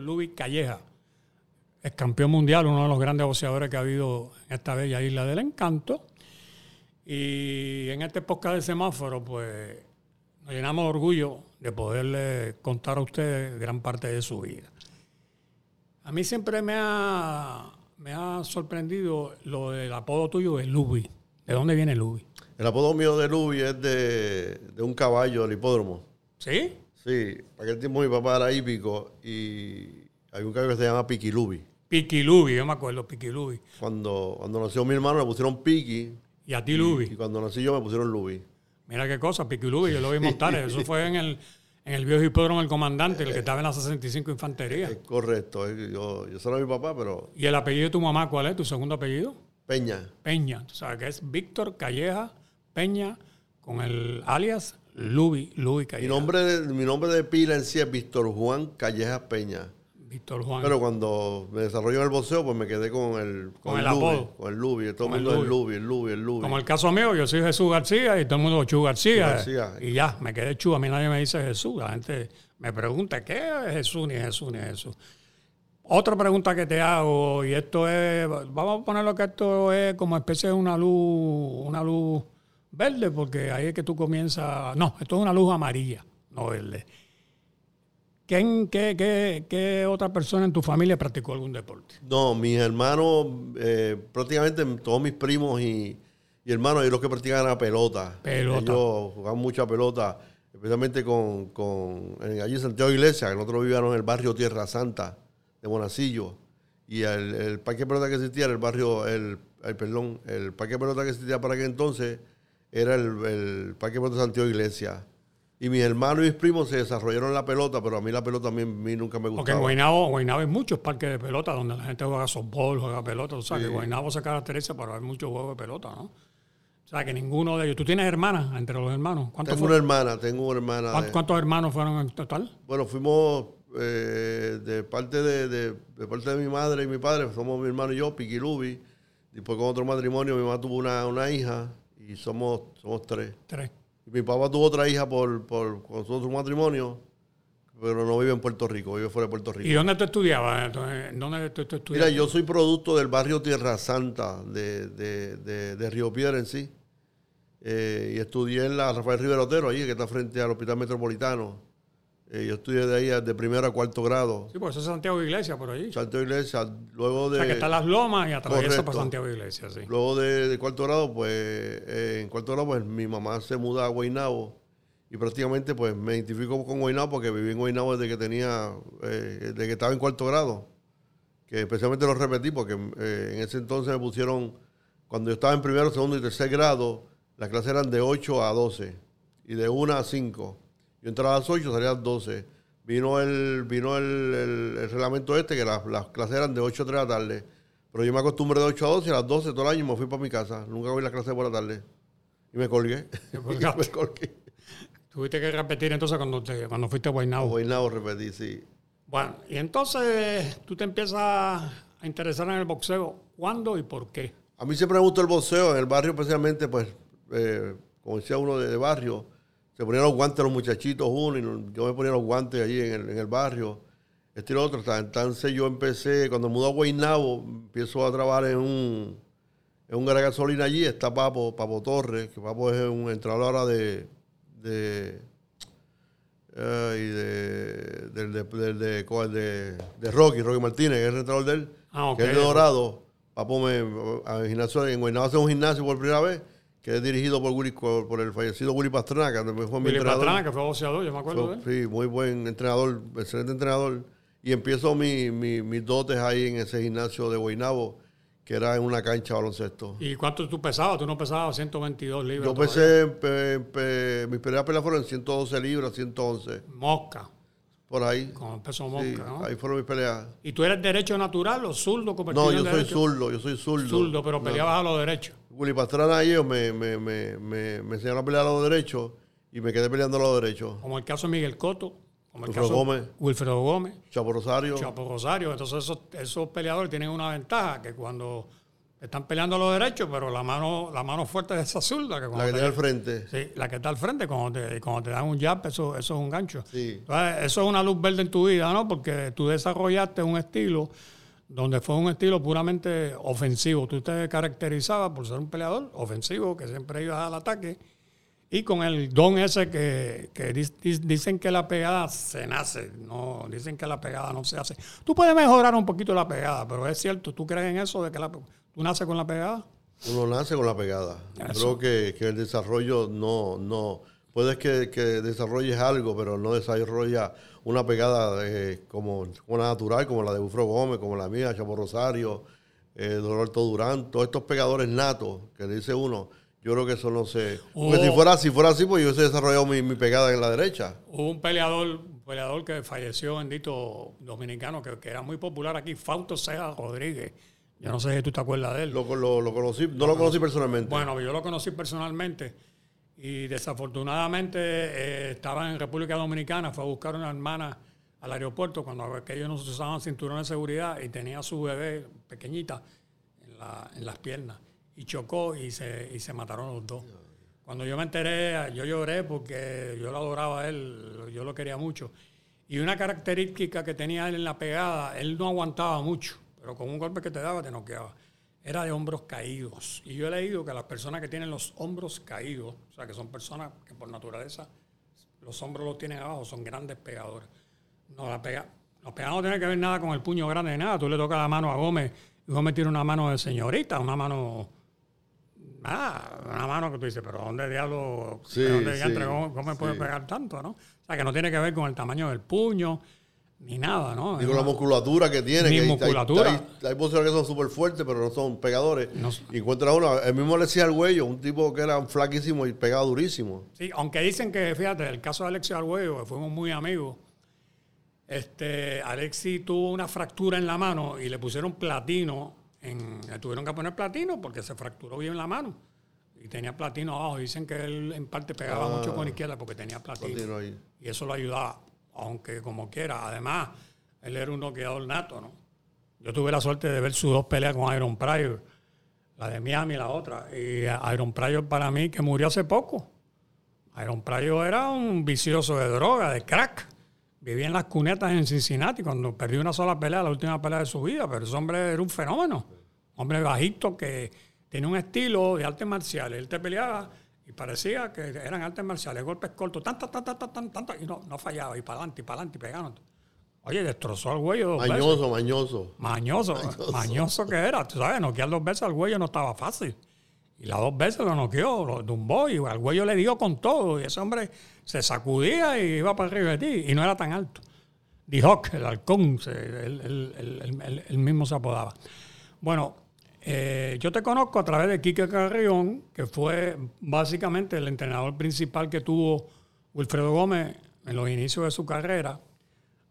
Luis Calleja, es campeón mundial, uno de los grandes boxeadores que ha habido en esta bella isla del encanto. Y en este podcast de semáforo, pues nos llenamos de orgullo de poderle contar a ustedes gran parte de su vida. A mí siempre me ha, me ha sorprendido lo del apodo tuyo de Lubi. ¿De dónde viene Lubi? El apodo mío de Lubi es de, de un caballo del hipódromo. ¿Sí? Sí, aquel tiempo mi papá era hípico y hay un caballo que se llama Piquilubi. Piquilubi, yo me acuerdo, Piquilubi. Cuando, cuando nació mi hermano le pusieron Piqui Y a ti, Lubi. y cuando nací yo me pusieron Lubi. Mira qué cosa, Piquilubi, yo lo vi montar. Eso fue en el, en el viejo hipódromo del comandante, el que estaba en la 65 Infantería. Es correcto, yo, yo soy mi papá, pero ¿Y el apellido de tu mamá cuál es? ¿Tu segundo apellido? Peña. Peña. Tú sabes que es Víctor Calleja Peña con el alias Lubi, Lubi Mi Calleja. nombre, de- mi nombre de pila en sí es Víctor Juan Callejas Peña. Víctor Juan. Pero cuando me desarrollé en el boxeo, pues me quedé con el, Con el Lubi, apodo. Con el Lubi. Todo Con el el mundo es Lubi. Lubi, el Lubi, el Lubi. Como el caso mío, yo soy Jesús García y todo el mundo Chu García. García. Y ya, me quedé Chu. A mí nadie me dice Jesús. La gente me pregunta, ¿qué es Jesús ni Jesús ni Jesús? Otra pregunta que te hago, y esto es, vamos a ponerlo que esto es como especie de una luz, una luz verde, porque ahí es que tú comienzas, no, esto es una luz amarilla, no verde. ¿Quién, qué, qué, qué otra persona en tu familia practicó algún deporte? No, mis hermanos, eh, prácticamente todos mis primos y, y hermanos, ellos los que practican la pelota. Pelota. Ellos jugaban mucha pelota, especialmente con, con en- allí en Santiago Iglesia, que nosotros vivíamos en el barrio Tierra Santa de Monacillo. Y el, el parque de pelota que existía era el barrio, el, el- perdón, el parque de pelota que existía para aquel entonces era el, el parque de Santiago Iglesia. Y mis hermanos y mis primos se desarrollaron la pelota, pero a mí la pelota a mí, a mí nunca me Porque en gustaba. Guaynabo, Guaynabo hay muchos parques de pelota donde la gente juega softball, juega pelota. O sea, que Guaynabo se caracteriza por haber muchos juegos de pelota, ¿no? O sea, que ninguno de ellos. ¿Tú tienes hermanas entre los hermanos? ¿Cuántos, Tengo una hermana, tengo una hermana. de- cuántos hermanos fueron en total? Bueno, fuimos eh, de parte de, de- de parte de mi madre y mi padre, somos mi hermano y yo, Piquilubi. Después con otro matrimonio, mi mamá tuvo una, una hija y somos, somos tres. Tres. Y mi papá tuvo otra hija por, por con su matrimonio, pero no vive en Puerto Rico, vive fuera de Puerto Rico. ¿Y dónde tú estudiabas? ¿Dónde tú, tú Mira, estudiabas? yo soy producto del barrio Tierra Santa de, de- de- de Río Piedra en sí. Eh, y estudié en la Rafael Rivera Otero, ahí que está frente al Hospital Metropolitano. Eh, yo estudié de ahí de primero a cuarto grado. Sí, pues eso es Santiago Iglesia por allí. Santiago Iglesia, luego o de, sea, que están las lomas y atraviesa Correcto. para Santiago Iglesia, sí. luego de, de cuarto grado, pues eh, en cuarto grado, pues mi mamá se muda a Guaynabo y prácticamente pues me identifico con Guaynabo porque viví en Guaynabo desde que tenía, eh, desde que estaba en cuarto grado, que especialmente lo repetí porque en ese entonces me pusieron, cuando yo estaba en primero, segundo y tercer grado, las clases eran de 8 a 12 y de 1 a 5. Yo entraba a las 8, salía a las 12. Vino el, vino el, el- el reglamento este, que las, las clases eran de 8 a 3 de la tarde. Pero yo me acostumbré de 8 a 12 y a las 12 todo el año me fui para mi casa. Nunca voy a las clases por la tarde. Y me colgué. colgaste. me colgué. Tuviste que repetir entonces cuando, te- cuando fuiste a A Guaynabo. Guaynabo repetí, sí. Bueno, y entonces tú te empiezas a interesar en el boxeo. ¿Cuándo y por qué? A mí siempre me gustó el boxeo, en el barrio especialmente, pues, eh, como decía uno de, de barrio, se ponían los guantes los muchachitos uno y yo me ponía los guantes allí en el, en el barrio, este y lo otro. Entonces yo empecé, cuando mudó a Guaynabo, empiezo a trabajar en un, en un gara gasolina allí, está Papo, Papo Torres, que Papo es un entrenador ahora de, de, de, del- de, del- de- de- de Rocky, Rocky Martínez, que es el entrenador de él, Ah, ok. que es de Dorado. Papo me, a gimnasio, en Guaynabo hace un gimnasio por primera vez, que es dirigido por, Willy- por, el fallecido Willy Pastrana, que fue mi Willy entrenador. Pastrana, que fue boxeador, yo me acuerdo de él. Sí, muy buen entrenador, excelente entrenador. Y empiezo mi, mi- mis dotes ahí en ese gimnasio de Guaynabo, que era en una cancha de baloncesto. ¿Y cuánto tú pesabas? Tú no pesabas 122 libras. Yo pesé, pe- pe- mis primeras peleas fueron en 112 libras, 111, Mosca, por ahí. con el peso Sí, mosca, ¿no? ahí fueron mis peleas. ¿Y tú eres derecho natural o zurdo? No, yo soy zurdo, yo soy zurdo. Zurdo, pero peleabas a los derechos. Willy Pastrana y ellos me, me, me, me, me enseñaron a pelear a los derechos y me quedé peleando a los derechos. Como el caso de Miguel Coto, como el Wilfredo caso Gómez. Wilfredo Gómez, Chapo Rosario. Chapo Rosario. Entonces esos, esos peleadores tienen una ventaja, que cuando están peleando los derechos, pero la mano, la mano fuerte es esa zurda. Que la que está al frente. Sí, la que está al frente, cuando te, cuando te dan un jab, eso, eso es un gancho. Sí. eso es una luz verde en tu vida, ¿no? Porque tú desarrollaste un estilo donde fue un estilo puramente ofensivo. Tú te caracterizabas por ser un peleador ofensivo, que siempre ibas al ataque, y con el don ese que, que dicen que la pegada se nace, no dicen que la pegada no se hace. Tú puedes mejorar un poquito la pegada, pero es cierto, ¿tú crees en eso de que la, tú naces con la pegada? Uno nace con la pegada. Creo que, el desarrollo no, no, puedes que, desarrolles algo, pero no desarrolla una pegada eh, como una natural, como la de Bufro Gómez, como la mía, Chapo Rosario, eh, Roberto Durán, todos estos pegadores natos que dice uno, yo creo que eso no se... si fuera, si fuera así, pues yo hubiese desarrollado mi, mi, pegada en la derecha. Hubo un peleador, peleador que falleció, bendito dominicano, que, que era muy popular aquí, Fausto Sea Rodríguez yo no sé si tú te acuerdas de él. Lo, conocí, no lo conocí personalmente. Bueno, yo lo conocí personalmente y desafortunadamente eh, estaba en República Dominicana, fue a buscar una hermana al aeropuerto cuando aquellos no se usaban cinturón de seguridad y tenía a su bebé pequeñita en, las piernas y chocó y se, y se mataron los dos. Cuando yo me enteré, yo lloré porque yo lo adoraba a él, yo lo quería mucho. Y una característica que tenía él en la pegada, él no aguantaba mucho pero con un golpe que te daba te noqueaba. Era de hombros caídos. Y yo he leído que las personas que tienen los hombros caídos, o sea, que son personas que por naturaleza los hombros los tienen abajo, son grandes pegadores. No, la pega, los pegados no tienen que ver nada con el puño grande de nada. Tú le tocas la mano a Gómez y Gómez tiene una mano de señorita, una mano Ah, una mano que tú dices, pero ¿dónde diablo, sí, ¿dónde Gómez puede pegar tanto, no? O sea, que no tiene que ver con el tamaño del puño, ni nada, ¿no? Digo, la musculatura que tiene. Ni musculatura. Hay, hay, que son súper fuertes, pero no son pegadores. y encuentra uno, el mismo le decía Arguello, un tipo que era flaquísimo y pegado durísimo. Sí, aunque dicen que, fíjate, el caso de Alexis Arguello, que fuimos muy amigos, este, Alexis tuvo una fractura en la mano y le pusieron platino, en, le tuvieron que poner platino porque se fracturó bien la mano. Y tenía platino abajo. Dicen que él en parte pegaba ah. mucho con izquierda porque tenía platino. Y eso lo ayudaba aunque como quiera. Además, él era un noqueador nato, ¿no? Yo tuve la suerte de ver sus dos peleas con Iron Pryor, la de Miami y la otra. Y Iron Pryor para mí, que murió hace poco. Iron Pryor era un vicioso de droga, de crack. Vivía en las cunetas en Cincinnati cuando perdió una sola pelea, la última pelea de su vida, pero ese hombre era un fenómeno. Hombre bajito que tiene un estilo de artes marciales. Él te peleaba y parecía que eran artes marciales, golpes cortos, tan, tan, tan, tan, tan, y no, no fallaba, y para adelante, y para adelante, y pegando. Oye, destrozó al güey dos mañoso, Mañoso, mañoso. Mañoso. que era. Tú sabes, noquear dos veces al güey no estaba fácil. Y las dos veces lo noqueó, lo tumbó y al güey le dio con todo. Y ese hombre se sacudía y iba para arriba de ti. Y no era tan alto. Dijo el halcón, él mismo se apodaba. Bueno, eh, yo te conozco a través de Quique Carrión, que fue básicamente el entrenador principal que tuvo Wilfredo Gómez en los inicios de su carrera.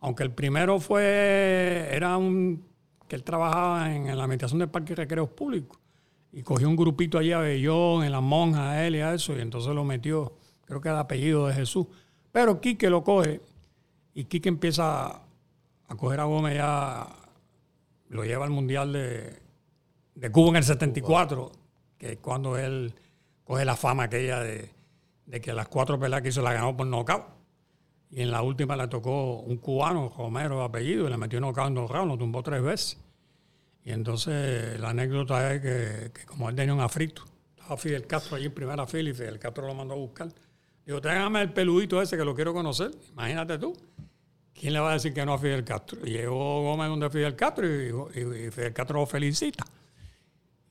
Aunque el primero fue, era un, que él trabajaba en, la administración de parques y recreos públicos. Y cogió un grupito allí a Bellón, en las monjas, a él y a eso, y entonces lo metió, creo que era apellido de Jesús. Pero Quique lo coge, y Quique empieza a coger a Gómez ya, lo lleva al Mundial de, de Cuba en el 74, que es cuando él coge la fama aquella de, que las cuatro peleas que hizo la ganó por nocaut. Y en la última le tocó un cubano, Romero de apellido, y le metió nocaut en dos rounds, lo tumbó tres veces. Y entonces la anécdota es que, como él tenía un afrito, estaba Fidel Castro allí en primera fila y Fidel Castro lo mandó a buscar. Digo, tráigame el peludito ese que lo quiero conocer. Imagínate tú. ¿Quién le va a decir que no a Fidel Castro? Y llegó Gómez donde Fidel Castro y, Fidel Castro lo felicita.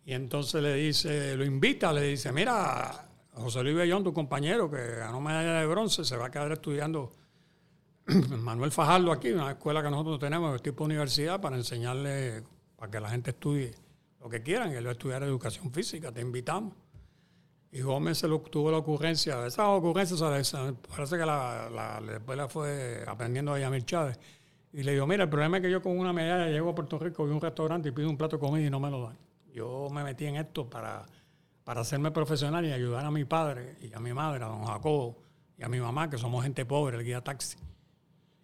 Y entonces le dice, lo invita, le dice, mira, José Luis Bellón, tu compañero que ganó medalla de bronce, se va a quedar estudiando Manuel Fajardo aquí, una escuela que nosotros tenemos, de tipo universidad, para enseñarle, para que la gente estudie lo que quieran. Él va a estudiar educación física, te invitamos. Y Gómez se lo, tuvo la ocurrencia, esa ocurrencia, parece que la, la, después la fue aprendiendo a Yamil Chávez. Y le digo, mira, el problema es que yo con una medalla llego a Puerto Rico, voy un restaurante y pido un plato de comida y no me lo dan. Yo me metí en esto para, para hacerme profesional y ayudar a mi padre y a mi madre, a don Jacobo y a mi mamá, que somos gente pobre, el guía taxi.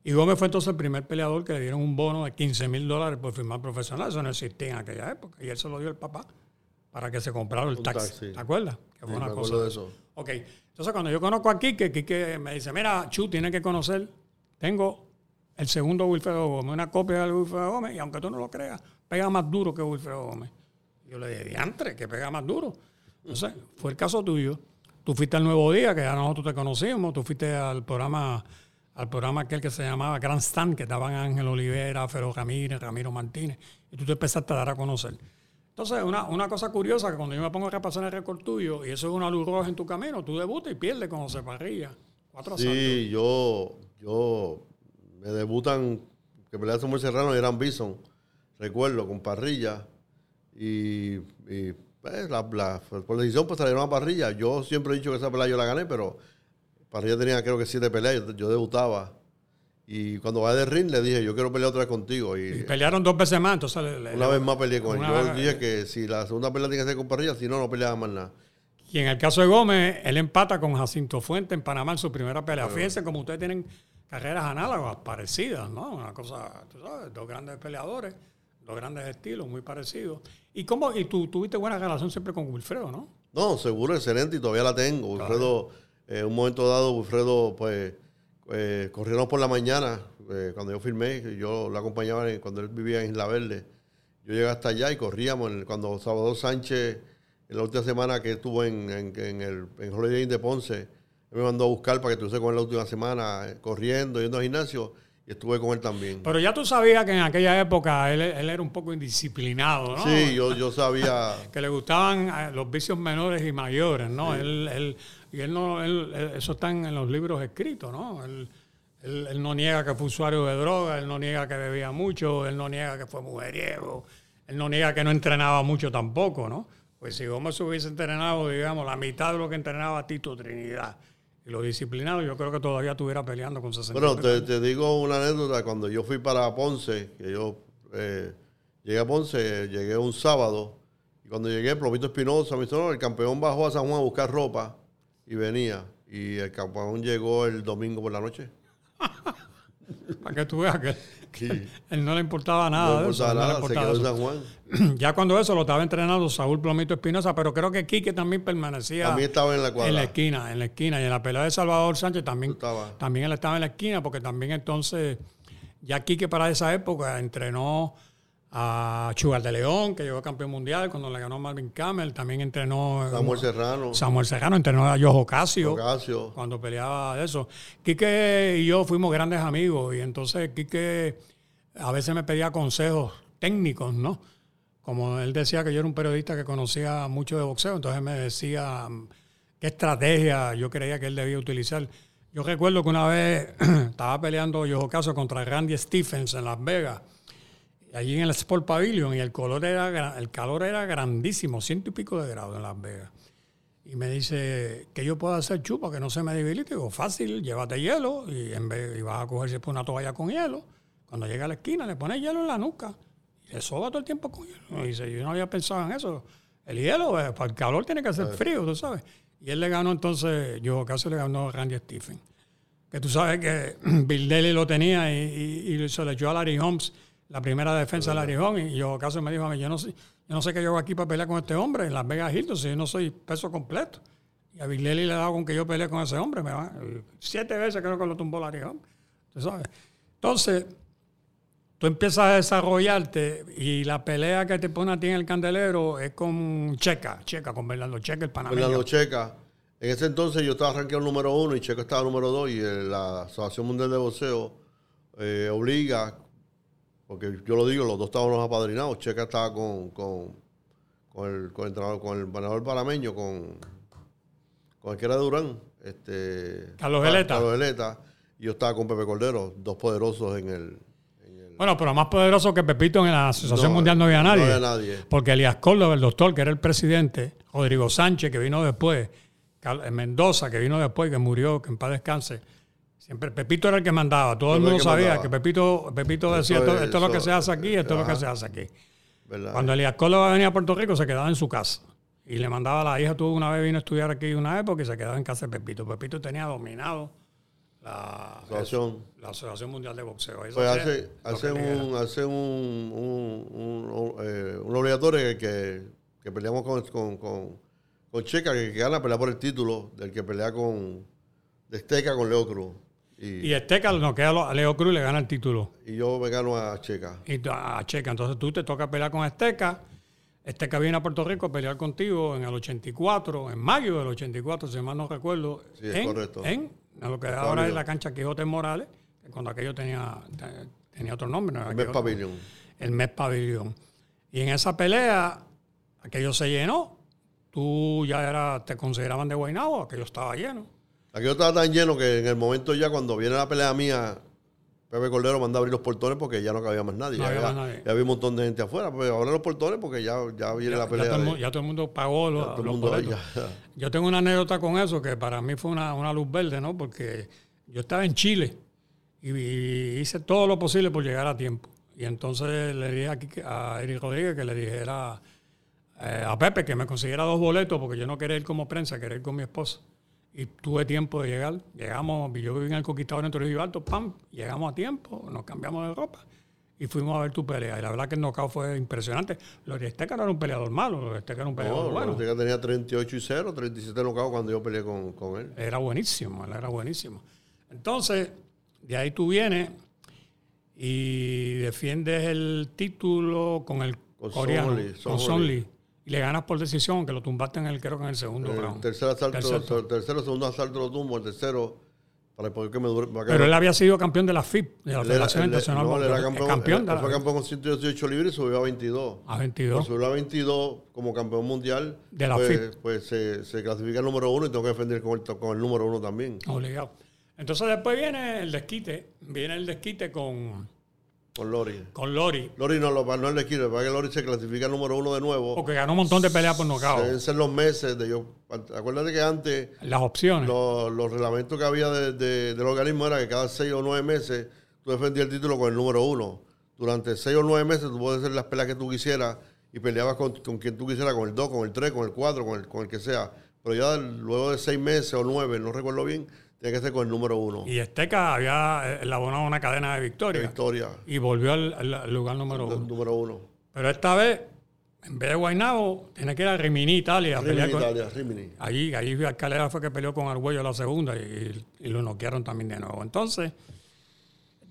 Y Gómez fue entonces el primer peleador que le dieron un bono de 15 mil dólares por firmar profesional. Eso no existía en aquella época. Y él se lo dio el papá para que se comprara el taxi. taxi. ¿Te acuerdas? Que fue Sí, una me cosa de eso. Ok, entonces cuando yo conozco a Quique, Quique me dice, mira, Chu, tienes que conocer, tengo el segundo Wilfredo Gómez, una copia del Wilfredo Gómez, y aunque tú no lo creas, pega más duro que Wilfredo Gómez. Yo le dije, diantre, que pega más duro. Entonces, fue el caso tuyo. Tú fuiste al Nuevo Día, que ya nosotros te conocimos, tú fuiste al programa, al programa aquel que se llamaba Grand Stand, que estaban Ángel Olivera, Fero Ramírez, Ramiro Martínez, y tú te empezaste a dar a conocer. Entonces, una, una cosa curiosa, que cuando yo me pongo a repasar el récord tuyo, y eso es una luz roja en tu camino, tú debutas y pierdes con José Parrilla. Cuatro asaltos. Sí, yo, yo me debutan, que pelea Samuel Serrano y eran Bison, recuerdo, con parrilla. Y, y, pues, la, la- por decisión pues salieron a parrilla. Yo siempre he dicho que esa pelea yo la gané, pero parrilla tenía creo que siete peleas, yo, yo debutaba. Y cuando va de ring le dije, yo quiero pelear otra vez contigo. Y Y pelearon dos veces más, entonces... le- le- una vez más peleé con él. Yo dije que si la segunda pelea tiene que ser con parrilla, si no, no peleaba más nada. Y en el caso de Gómez, él empata con Jacinto Fuente en Panamá en su primera pelea. Fíjense como ustedes tienen carreras análogas, parecidas, ¿no? Una cosa, tú sabes, dos grandes peleadores, dos grandes estilos, muy parecidos. ¿Y cómo, y tú tuviste buena relación siempre con Wilfredo, no? No, seguro, excelente, y todavía la tengo. Wilfredo, eh, en un momento dado, Wilfredo, pues, eh, corrieron por la mañana, eh, cuando yo firmé, yo lo acompañaba cuando él vivía en Isla Verde. Yo llegué hasta allá y corríamos. cuando Salvador Sánchez, en la última semana que estuvo en, en, el Holiday Inn de Ponce, él me mandó a buscar para que estuviese con él la última semana, eh, corriendo, yendo al gimnasio, y estuve con él también. Pero ya tú sabías que en aquella época él, él era un poco indisciplinado, ¿no? Sí, yo, yo sabía... que le gustaban eh, los vicios menores y mayores, ¿no? Él, él- y él no, él- eso está en los libros escritos, ¿no? Él, él- él no niega que fue usuario de droga, él no niega que bebía mucho, él no niega que fue mujeriego, él no niega que no entrenaba mucho tampoco, ¿no? Pues si Gómez hubiese entrenado, digamos, la mitad de lo que entrenaba Tito Trinidad y lo disciplinado, yo creo que todavía estuviera peleando con 60 Bueno, te, te digo una anécdota. Cuando yo fui para Ponce, que yo eh, llegué a Ponce, llegué un sábado, y cuando llegué, Plomito Espinosa me dijo, no, el campeón bajó a San Juan a buscar ropa y venía. Y el campeón llegó el domingo por la noche. Para que tú veas que Sí. él no le importaba nada. no eso, le nada, se importaba en. San Juan. ya cuando eso lo estaba entrenando Saúl Plomito Espinosa, pero creo que Quique también permanecía También estaba en la cuadra. en la esquina, en la esquina. Y en la pelea de Salvador Sánchez también, Estaba. también él estaba en la esquina, porque también entonces, ya Quique para esa época entrenó a Chugal de León, que llegó campeón mundial cuando le ganó Marvin Camel, también entrenó Samuel Serrano, Samuel Serrano, entrenó a Yojo Casio cuando peleaba de eso. Quique y yo fuimos grandes amigos y entonces Quique a veces me pedía consejos técnicos, ¿no? Como él decía que yo era un periodista que conocía mucho de boxeo, entonces me decía mm, qué estrategia yo creía que él debía utilizar. Yo recuerdo que una vez estaba peleando yo caso contra Randy Stephens en Las Vegas, allí en el Sport Pavilion, y el, color era, el calor era grandísimo, ciento y pico de grados en Las Vegas. Y me dice, ¿qué yo puedo hacer, chupa, que no se me debilite? Digo, fácil, llévate hielo y, en vez, y vas a coger siempre una toalla con hielo. Cuando llega a la esquina, le pones hielo en la nuca y le soba todo el tiempo con hielo. Y dice, yo no había pensado en eso. El hielo, eh, para el calor tiene que ser frío, tú sabes. Y él le ganó entonces, yo casi le ganó a Randy Stephen. Que tú sabes que Bill Daly lo tenía y, y- y se le echó a Larry Holmes la primera defensa de Larry Holmes. Y yo casi me dijo a mí, yo no sé, yo no sé qué yo hago aquí para pelear con este hombre en Las Vegas Hilton si yo no soy peso completo. Y a Daly le ha dado con que yo peleé con ese hombre. Me va, siete veces creo que lo tumbó Holmes. Tú sabes. Entonces, tú empiezas a desarrollarte y la pelea que te pone a ti en el candelero es con Checa, Checa, con Bernardo Checa, el panameño. Fernando Checa. En ese entonces yo estaba rankeado número uno y Checo estaba número dos y eh, la Asociación Mundial de Boxeo eh, obliga, porque yo lo digo, los dos estábamos apadrinados. Checa estaba con, con, con el, con el, entrenador- con el ganador panameño, con, con el que era de Durán. Este, Carlos Ca- Veleta. Carlos Veleta. Y yo estaba con Pepe Cordero, dos poderosos en el... en el- Bueno, pero más poderoso que Pepito en la Asociación No, Mundial no había nadie. no había nadie. Porque Elías Córdoba, el doctor, que era el presidente, Rodrigo Sánchez, que vino después, Mendoza, que vino después, que murió, que en paz descanse. Siempre Pepito era el que mandaba. Todo el mundo sabía mandaba. que Pepito, Pepito decía, esto, es- esto es lo que se hace aquí, esto es lo que se hace aquí. ¿verdad? Cuando Elías Córdoba venía a Puerto Rico, se quedaba en su casa. Y le mandaba a la hija, tuvo una vez vino a estudiar aquí una época y se quedaba en casa de Pepito. Pepito tenía dominado la, Asociación. la Asociación Mundial de Boxeo. Pues hace, hace, un, hace un, un, un, eh, un obligatorio que, que que peleamos con, con, con, con Checa, que, que gana pelea por el título, del que pelea con de Esteca con Leo Cruz. Y, y Esteca no queda a Leo Cruz y le gana el título. Y yo me gano a Checa. Y a Checa. Entonces tú te toca pelear con Esteca. Esteca viene a Puerto Rico a pelear contigo en el 84, en mayo del 84, si mal no recuerdo. Sí, es en, correcto. En, lo que ahora es la cancha Quijote Morales, cuando aquello tenía, tenía otro nombre. ¿no? El Mes Pavilion. El Mes Pavilion. Y en esa pelea, aquello se llenó. Tú ya era, te consideraban de Guaynabo, aquello estaba lleno. Aquello estaba tan lleno que en el momento ya cuando viene la pelea mía, Pepe Cordero manda a abrir los portones porque ya no cabía más nadie. No ya, había más nadie. ya había un montón de gente afuera. Pues ahora los portones porque ya, ya viene la pelea. todo, de- ya todo el mundo pagó los, todo el los mundo boletos. ya. Yo tengo una anécdota con eso que para mí fue una, una luz verde, ¿no? Porque yo estaba en Chile y, y hice todo lo posible por llegar a tiempo. Y entonces le dije aquí a Eric Rodríguez que le dijera eh, a Pepe que me consiguiera dos boletos porque yo no quería ir como prensa, quería ir con mi esposa. Y tuve tiempo de llegar. Llegamos, yo viví en el Conquistador en Trujillo Alto, pam, llegamos a tiempo, nos cambiamos de ropa y fuimos a ver tu pelea. Y la verdad que el knockout fue impresionante. Lori Esteca no era un peleador malo, Lori Esteca era un peleador No, bueno. Ortega tenía 38 y 0, 37 nocaut cuando yo peleé con, con él. Era buenísimo, él era buenísimo. Entonces, de ahí tú vienes y defiendes el título con el Con coreano, Son Lee, con Son Son Lee. Lee. Y le ganas por decisión, que lo tumbaste en el, creo que en el segundo round. tercer asalto, Tercer. el tercero, segundo asalto lo tumbo, el tercero, para poder que me dure. para que Pero él había sido campeón de la FIP, de la Federación Internacional. no, él era campeón, campeón él de la- fue campeón con 118 libras y subió a 22. a 22. Por subió a 22 como campeón mundial, De la pues, FIP. pues se, se clasifica el número uno y tengo que defender con el, con el número uno también. Obligado. Entonces después viene el desquite, viene el desquite con, Con Lori. con Lori, Lori no, lo, no es el para que Lori se clasifica número uno de nuevo. porque ganó un montón de peleas por Se nocaut. vencen los meses de yo. Acuérdate que antes Las opciones. los, los reglamentos que había de- de- del organismo era que cada seis o nueve meses tú defendías el título con el número uno. Durante seis o nueve meses tú puedes hacer las peleas que tú quisieras y peleabas con, con quien tú quisieras, con el 2, con el 3, con el 4, con el, con el que sea. Pero ya luego de seis meses o nueve, no recuerdo bien, tiene que ser con el número uno. Y Esteca había eh, elaborado una cadena de De victorias. victoria, y volvió al, lugar número uno. número uno. Pero esta vez, en vez de Guaynabo, tiene que ir a Rimini, Italia. Rimini, con- Italia, Rimini. Allí, allí Alcalera fue que peleó con Argüello la segunda y, y lo noquearon también de nuevo. Entonces,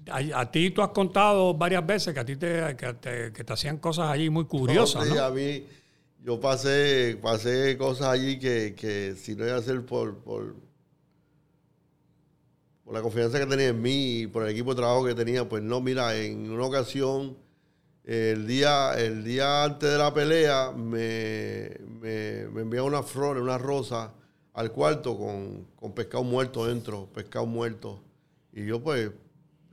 a, a ti tú has contado varias veces que a ti te, que te, que te hacían cosas allí muy curiosas, Sí, ¿no? a mí, yo pasé, pasé cosas allí que, que si no iba a ser por, por, por la confianza que tenía en mí y por el equipo de trabajo que tenía, pues no, mira, en una ocasión, el día, el día antes de la pelea, me, me, me enviaron una flor, una rosa al cuarto con, con pescado muerto dentro, pescado muerto. Y yo pues,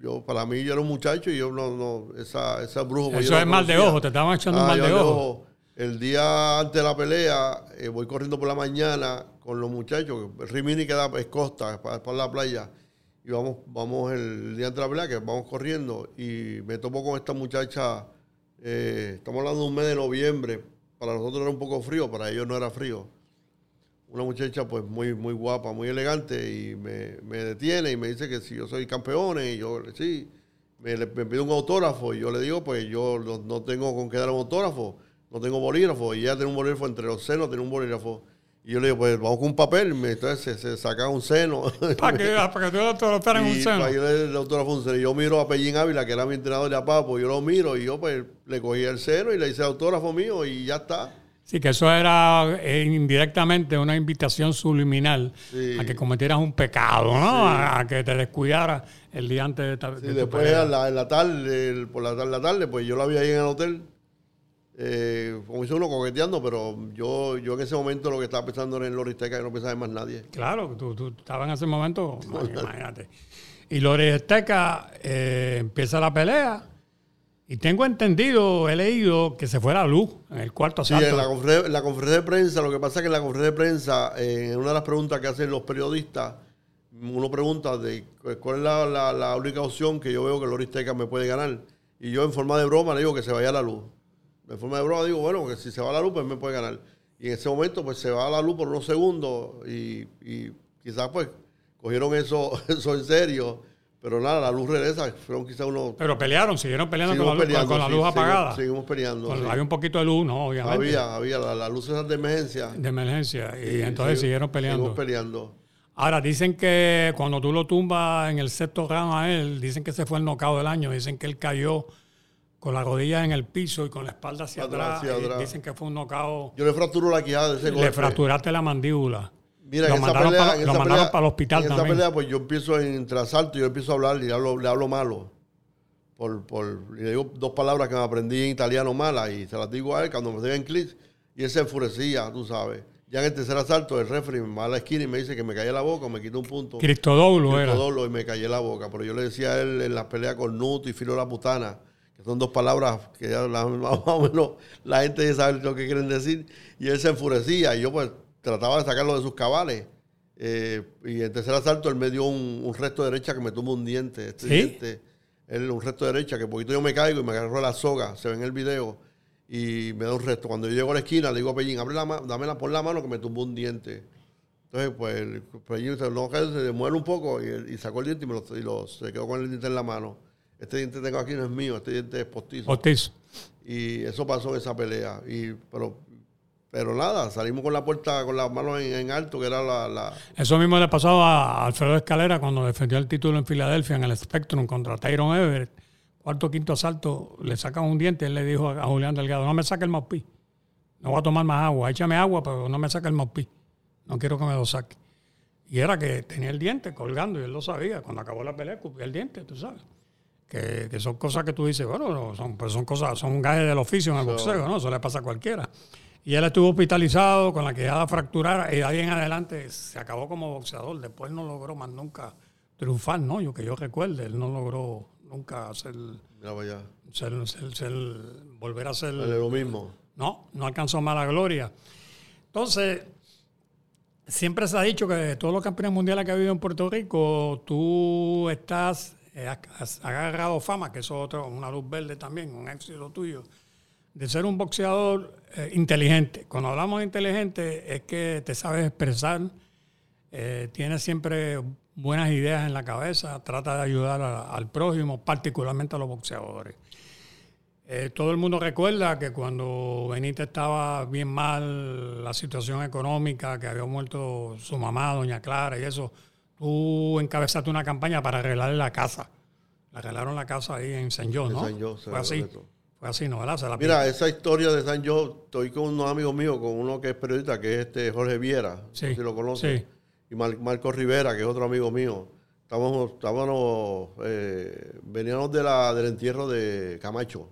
yo para mí yo era un muchacho y yo no, no, esa, esa brujo. Eso es mal de ojo, te estaban echando un Ah, mal de ojo. ojo. El día antes de la pelea, eh, voy corriendo por la mañana con los muchachos. Rimini queda es costa, para, para la playa. Y vamos, vamos el día de la que vamos corriendo. Y me topo con esta muchacha. eh, estamos hablando de un mes de noviembre. Para nosotros era un poco frío, para ellos no era frío. Una muchacha pues muy, muy guapa, muy elegante. Y me, me detiene y me dice que si yo soy campeón. Y yo, sí. Me pide un autógrafo. Y yo le digo, pues yo no, no tengo con qué dar un autógrafo no tengo bolígrafo. Y ella tiene un bolígrafo entre los senos, tiene un bolígrafo. Y yo le digo, pues vamos con un papel. Entonces se, se saca un seno. Para que, para que tú en un y seno. para yo le un seno. Y yo miro a Pellín Ávila, que era mi entrenador de Apapo. Yo lo miro y yo pues le cogí el seno y le hice autógrafo mío y ya está. Sí, que eso era eh, indirectamente una invitación subliminal Sí. a que cometieras un pecado, ¿no? A, a que te descuidaras el día antes de, ta- de Y tu después en la, en la tarde, el- por la, tarde- la tarde, pues yo la vi ahí en el hotel. Eh, como dice uno, coqueteando, pero yo, yo en ese momento lo que estaba pensando era en Loristeca y no pensaba en más nadie. Claro, tú, tú estabas en ese momento, imagínate. Y Lores Esteca eh, empieza la pelea y tengo entendido, he leído que se fue la luz en el cuarto Sí, asalto. en la, conferencia, en la conferencia de prensa, lo que pasa es que en la conferencia de prensa, eh, en una de las preguntas que hacen los periodistas, uno pregunta de cu- cuál es la, la- la única opción que yo veo que Loris Teca me puede ganar. Y yo en forma de broma le digo que se vaya la luz. En forma de broma digo, bueno, que si se va la luz, pues me puede ganar. Y en ese momento, pues se va la luz por unos segundos y, y quizás pues cogieron eso, eso en serio. Pero nada, la luz regresa, fueron quizás unos... Pero pelearon, siguieron peleando con la, luz, peleando, con la luz apagada. Seguimos, peleando. Con- sí. Había un poquito de luz, ¿no? Obviamente. Había, había la, la luz esa de emergencia. De emergencia. Y entonces sí, siguieron peleando. Seguimos peleando. Ahora, dicen que cuando tú lo tumbas en el sexto round a él, dicen que ese fue el knockout del año. Dicen que él cayó con la rodilla en el piso y con la espalda hacia Atrás, atrás. hacia y atrás. Dicen que fue un knockout. Yo le fracturo la quijada de ese golpe. Le fracturaste la mandíbula. Mira, lo en esa mandaron, pelea, para, en lo esa mandaron pelea- para el hospital en esa también. pelea, pues yo empiezo entre asalto, yo empiezo a hablar y le hablo, le hablo malo. Por, por, y le digo dos palabras que me aprendí en italiano malas y se las digo a él cuando me en clic y él se enfurecía, tú sabes. Ya en el tercer asalto, el referee me va a la esquina y me dice que me callé la boca, me quitó un punto. Cristodoulo era. Cristodolo, y me callé la boca. Pero yo le decía a él en las peleas con Nuto y Filo la Putana, que son dos palabras que ya la- más o menos la gente ya sabe lo que quieren decir. Y él se enfurecía y yo pues trataba de sacarlo de sus cabales. Eh, y en tercer asalto él me dio un, un resto de derecha que me tuvo un diente. Este ¿Sí? diente, él un resto de derecha que poquito yo me caigo y me agarró la soga, se ve en el video. Y me da un resto. Cuando yo llego a la esquina, le digo a Pellín, abre la mano, dámela por la mano que me tumbó un diente. Entonces, pues, el Pellín dice, no, se muere un poco y, y sacó el diente y, me lo, y lo- se quedó con el diente en la mano. Este diente que tengo aquí no es mío, este diente es postizo. Ortiz. Y eso pasó en esa pelea. Y, pero, pero nada, salimos con la puerta, con las manos en, en alto, que era la... la- Eso mismo le pasó a Alfredo Escalera cuando defendió el título en Filadelfia en el Spectrum contra Tyron Everett. Cuarto quinto asalto, le sacan un diente. Él le dijo a Julián Delgado: No me saque el mouthpiece. No voy a tomar más agua. Échame agua, pero no me saque el mouthpiece. No quiero que me lo saque. Y era que tenía el diente colgando y él lo sabía. Cuando acabó la pelea, escupía el diente, tú sabes. Que, que son cosas que tú dices, bueno, no, son, pues son cosas, son gajes del oficio en el boxeo, ¿no? Eso le pasa a cualquiera. Y él estuvo hospitalizado con la quejada fracturada y de ahí en adelante se acabó como boxeador. Después no logró más nunca triunfar, ¿no? Yo que yo recuerde, él no logró nunca allá. ser- ser- ser- volver a ser... Lo mismo. No, no alcanzó mala gloria. Entonces, siempre se ha dicho que de todos los campeones mundiales que ha habido en Puerto Rico, tú estás, has- has agarrado fama, que eso es otro, una luz verde también, un éxito tuyo, de ser un boxeador eh, inteligente. Cuando hablamos de inteligente es que te sabes expresar, eh, tienes siempre buenas ideas en la cabeza, trata de ayudar al prójimo, particularmente a los boxeadores. Eh, todo el mundo recuerda que cuando Benítez estaba bien mal, la situación económica, que había muerto su mamá, doña Clara y eso, tú encabezaste una campaña para arreglarle la casa. Le arreglaron la casa ahí en San John, En ¿no? San John, se Fue así. Fue así, ¿no? ¿verdad? Se la Mira, esa historia de San Yo, estoy con unos amigos míos, con uno que es periodista, que es este Jorge Viera, no Sí, sé si lo conoce, sí. y Mar- Marco Rivera, que es otro amigo mío. Estábamos, estábamos eh, veníamos de la, del entierro de Camacho.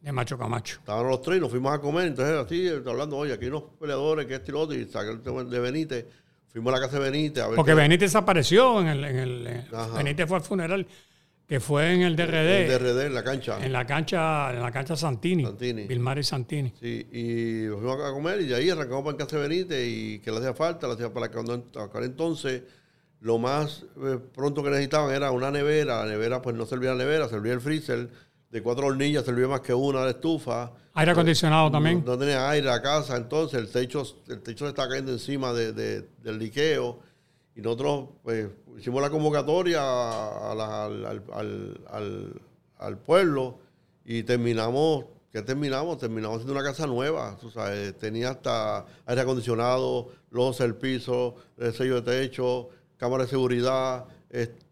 de Macho Camacho. Estábamos los tres y nos fuimos a comer. Entonces, así, hablando, oye, aquí hay unos peleadores, que este y otro, y saqué el tema de Benítez. Fuimos a la casa de Benítez a ver Porque qué- Benítez apareció en el... En el. Benítez fue al funeral, que fue en el DRD, el DRD en la cancha. en la cancha en la cancha Santini. Santini. Vilmar y Santini. Sí, y nos fuimos a comer y de ahí arrancamos para el casa de Benítez y que le hacía falta, le hacía para cuando aquel entonces lo más eh, pronto que necesitaban era una nevera, la nevera pues no servía la nevera, servía el freezer, de cuatro hornillas servía más que una de estufa. Aire acondicionado también. No, tenía aire la casa, entonces el techo, el techo se está cayendo encima de- de- del liqueo. Y nosotros pues, hicimos la convocatoria a la- al, al- al- al- pueblo y terminamos, ¿qué terminamos? Terminamos haciendo una casa nueva. tú sabes, tenía hasta aire acondicionado, losa el piso, el sello de techo, cámara de seguridad,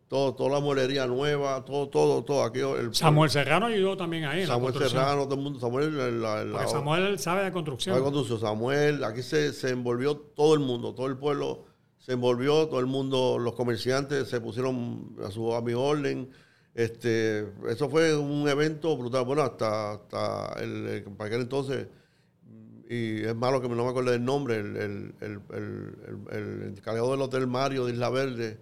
todo, toda la mueblería nueva, todo, todo, todo. Aquí el, Samuel Serrano ayudó también ahí. en la Samuel construcción. Serrano, todo el mundo, Samuel, la- la- la- Porque Samuel sabe de construcción. conducción, Samuel, aquí se, se envolvió todo el mundo, todo el pueblo se envolvió, todo el mundo, los comerciantes se pusieron a su a mi orden. Este, eso fue un evento brutal. Bueno, hasta, hasta el, para aquel entonces, y es malo que no me acuerdo del nombre, el, el, el, el- el- el encargado del Hotel Mario de Isla Verde,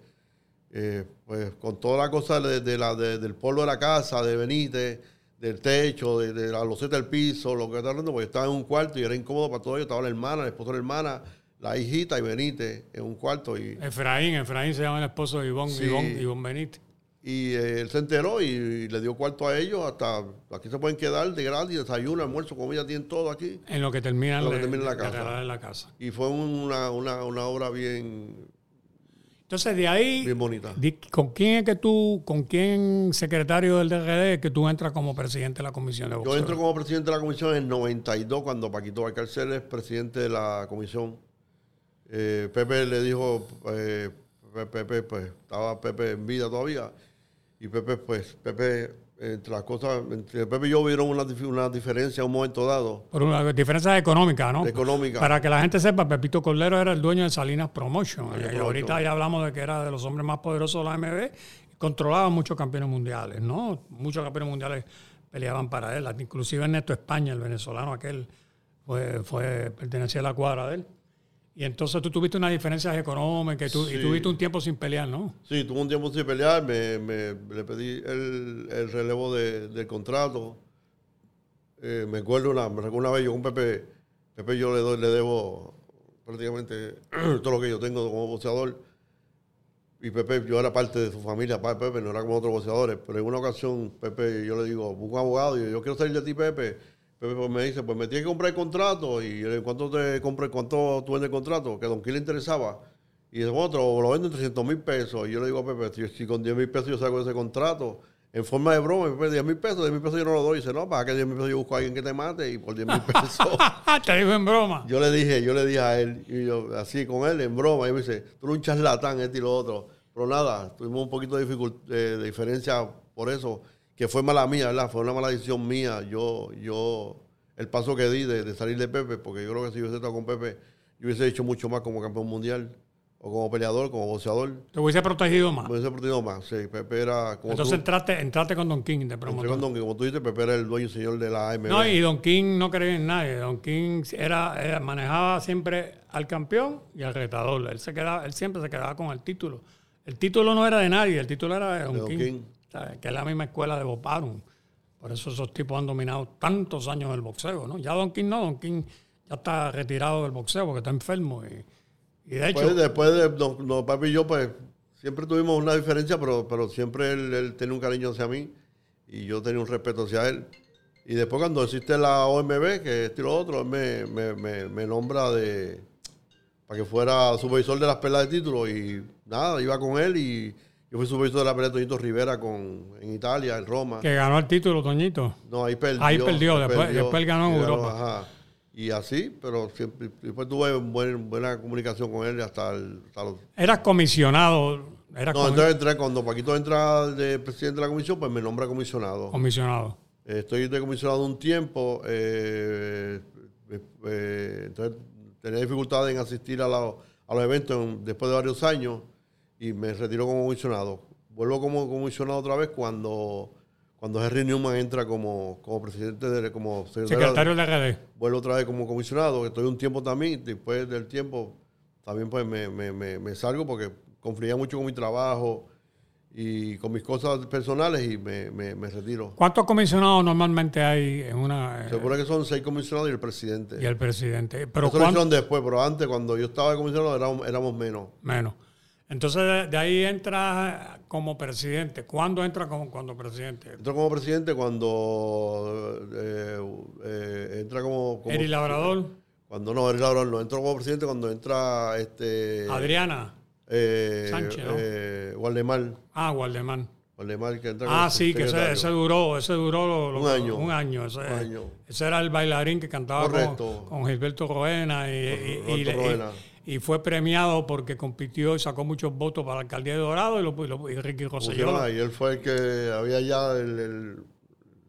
eh, pues con toda la cosa de, de la, de- del polvo de la casa, de Benítez, del techo, de, de la loseta del piso, lo que está hablando, porque estaba en un cuarto y era incómodo para todos ellos. Estaba la hermana, el esposo de la hermana, la hijita y Benítez en un cuarto. Y, Efraín, Efraín se llama el esposo de Ivonne, Sí. Ivonne, Ivonne Benítez. y eh, él se enteró y, y le dio cuarto a ellos. Hasta aquí se pueden quedar de gratis, desayuno, almuerzo, comida, tienen todo aquí. En lo que termina, En lo que de- la casa. la casa. Y fue una, una, una obra bien. Entonces, de ahí, bien bonita. di- ¿con quién es que tú, con quién secretario del DRD es que tú entras como presidente de la comisión de boxeo? Yo entro como presidente de la comisión en el 92 cuando Paquito Valcárcel es presidente de la comisión. Eh, Pepe le dijo, eh, Pepe, pues estaba Pepe en vida todavía y Pepe, pues Pepe, entre las cosas, entre Pepe y yo hubieron una, una diferencia en un momento dado, Por una diferencia económica, ¿no? económica. Para que la gente sepa, Pepito Cordero era el dueño de Salinas Promotion. Y ahorita Promotion. ya hablamos de que era de los hombres más poderosos de la MB. Controlaba muchos campeones mundiales, ¿no? Muchos campeones mundiales peleaban para él. Inclusive Ernesto España, el venezolano aquel, fue, fue, pertenecía a la cuadra de él. Y entonces tú tuviste unas diferencias económicas y, tú, y tuviste un tiempo sin pelear, ¿no? Sí, tuve un tiempo sin pelear, me, me- le pedí el, el relevo de- del contrato. Eh, me acuerdo una, me recuerdo una vez yo con Pepe, Pepe yo le, doy, le debo prácticamente todo lo que yo tengo como boxeador. Y Pepe, yo era parte de su familia, pa- Pepe no era como otros boxeadores, pero en una ocasión Pepe, yo le digo, busca un abogado, y yo, yo quiero salir de ti, Pepe. Pepe pues, me dice, pues me tienes que comprar el contrato, y yo ¿cuánto te compré, cuánto tú vendes el contrato? Que a Don Quill le interesaba. Y dice, bueno, lo, lo vendo en 300 mil pesos. Y yo le digo a Pepe, si, si con 10 mil pesos yo saco ese contrato, en forma de broma, Pepe, 10 mil pesos, 10 mil pesos yo no lo doy. Y dice, no, para que 10 mil pesos yo busco a alguien que te mate, y por 10 mil pesos. Te digo en broma. Yo le dije, yo le dije a él, y yo así con él, en broma, y me dice, tú eres un charlatán, este y lo otro. Pero nada, tuvimos un poquito de, dificult- de- de diferencia por eso, que fue mala mía, ¿verdad? Fue una mala decisión mía. Yo, yo, el paso que di de, de salir de Pepe, porque yo creo que si yo hubiese estado con Pepe, yo hubiese hecho mucho más como campeón mundial, o como peleador, como boxeador. Te hubiese protegido más. Me hubiese protegido más. Sí, Pepe era, como Entonces tú, entraste, entraste con Don King de entré promotor. con Don, que como tú dices, Pepe era el dueño y señor de la AMB. No, y Don King no creía en nadie. Don King era, era- manejaba siempre al campeón y al retador. Él, se quedaba, él siempre se quedaba con el título. El título no era de nadie, el título era de Don, De Don King, King. Que es la misma escuela de Boparum. Por eso esos tipos han dominado tantos años el boxeo. ¿no? Ya Don King no, Don King ya está retirado del boxeo porque está enfermo. Y, de hecho, después de don papi y yo, pues siempre tuvimos una diferencia, pero, pero siempre él, tenía un cariño hacia mí y yo tenía un respeto hacia él. Y después cuando existe la OMB, que es otro, él me, me, me, me nombra de para que fuera supervisor de las peleas de título y nada, iba con él y yo fui supervisor de la pelea de Toñito Rivera con, en Italia, en Roma. que ganó el título, Toñito. No, ahí perdió. Ahí perdió, después- después él ganó en Europa. ajá. Y así, pero siempre, después tuve buen- buena comunicación con él hasta, el, hasta los Eras comisionado. Eras no, comi- entonces entré, cuando Paquito entra de presidente de la comisión, pues me nombra comisionado. comisionado. Eh, estoy de comisionado un tiempo, eh, eh, entonces tenía dificultades en asistir a, la- a los eventos en- después de varios años y me retiro como comisionado. Vuelvo como comisionado otra vez cuando, cuando Henry Newman entra como, como presidente, de, como Secretario de RD. vuelvo otra vez como comisionado, estoy un tiempo también, después del tiempo también pues me, me- me- me salgo porque confluía mucho con mi trabajo y con mis cosas personales y me, me- me retiro. ¿Cuántos comisionados normalmente hay en una... Se supone que son seis comisionados y el presidente. y el presidente? Pero Eso lo hicieron después, pero antes cuando yo estaba de comisionado éramos, éramos menos. Menos. Entonces, de, ahí entra como presidente. ¿Cuándo entra como cuando presidente? Entró como presidente cuando eh, eh, entra como... como Eri Labrador, Cuando no, Eri Labrador no. Entró como presidente cuando entra este... Adriana, eh, Sánchez, ¿no? eh, Waldemar. ah, Gualdemar. Waldemar que entra Ah, sí, que ese, duró, ese duró lo- lo- Un año. Un año. Ese, Un año. ese era el bailarín que cantaba con, con Gilberto Roena y, y- Roena. y- y fue premiado porque compitió y sacó muchos votos para la alcaldía de Dorado y, lo, y, lo- y Ricky Rosselló. Pusieron ahí, él fue el que había ya el, el-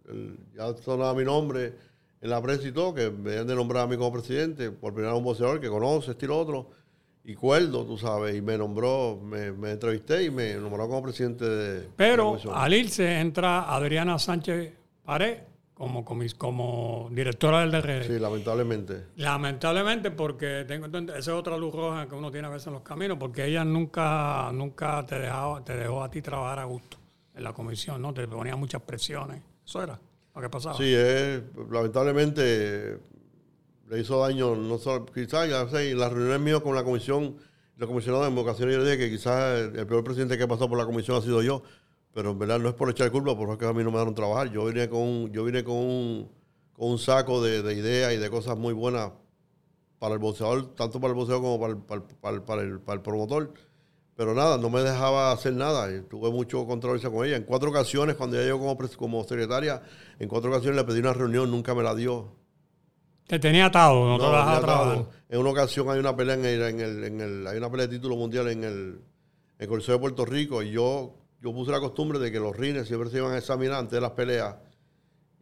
el- ya sonaba mi nombre en la prensa y todo, que me habían de nombrar a mí como presidente, por primera vez un boxeador que conoce, estilo otro, y cuerdo, tú sabes, y me nombró, me, me entrevisté y me nombró como presidente de... de la Pero comisión. al irse entra Adriana Sánchez Pared como, comis- como directora del DRD. Sí, lamentablemente. Lamentablemente, porque tengo entendido- esa es otra luz roja que uno tiene a veces en los caminos, porque ella nunca, nunca te dejaba, te dejó a ti trabajar a gusto en la comisión, ¿no? Te ponía muchas presiones. Eso era lo que pasaba. Sí, es, lamentablemente le hizo daño, no solo, quizás, ya sé, en las reuniones mías con la comisión, los comisionados en ocasiones yo le dije que quizás el, el peor presidente que ha pasado por la comisión ha sido yo, pero en verdad no es por echar culpa, porque a mí no me dejaron trabajar. Yo vine con un, yo vine con un, con un saco de, de ideas y de cosas muy buenas para el boxeador, tanto para el boxeador como para el, para el- para el- para el- para el promotor. pero nada, no me dejaba hacer nada. Y tuve mucho controversia con ella. En cuatro ocasiones, cuando ella llegó como, como secretaria, en cuatro ocasiones le pedí una reunión, nunca me la dio. Te tenía atado, no, te No, dejaba ya trabajar. estaba. En una ocasión hay una pelea en el, en el, en el- hay una pelea de título mundial en el, en el Coliseo de Puerto Rico y yo, yo puse la costumbre de que los rines siempre se iban a examinar antes de las peleas.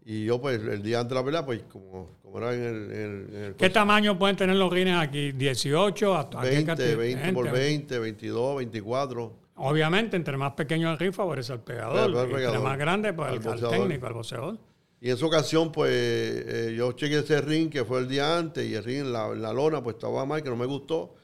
Y yo, pues, el día antes de la pelea, pues, como, como era en el, en el- en el ¿Qué tamaño pueden tener los rines aquí? ¿18? ¿Hasta qué 20, cantidad? 20 por 20, 22, 24. Obviamente, entre más pequeño el ring favorece al pegador. Al- al y entre pegador. más grande, pues Al al, técnico, al boxeador. Y en esa ocasión, pues, eh, yo chequeé ese ring que fue el día antes y el ring en la, en la lona, pues, estaba mal, que no me gustó,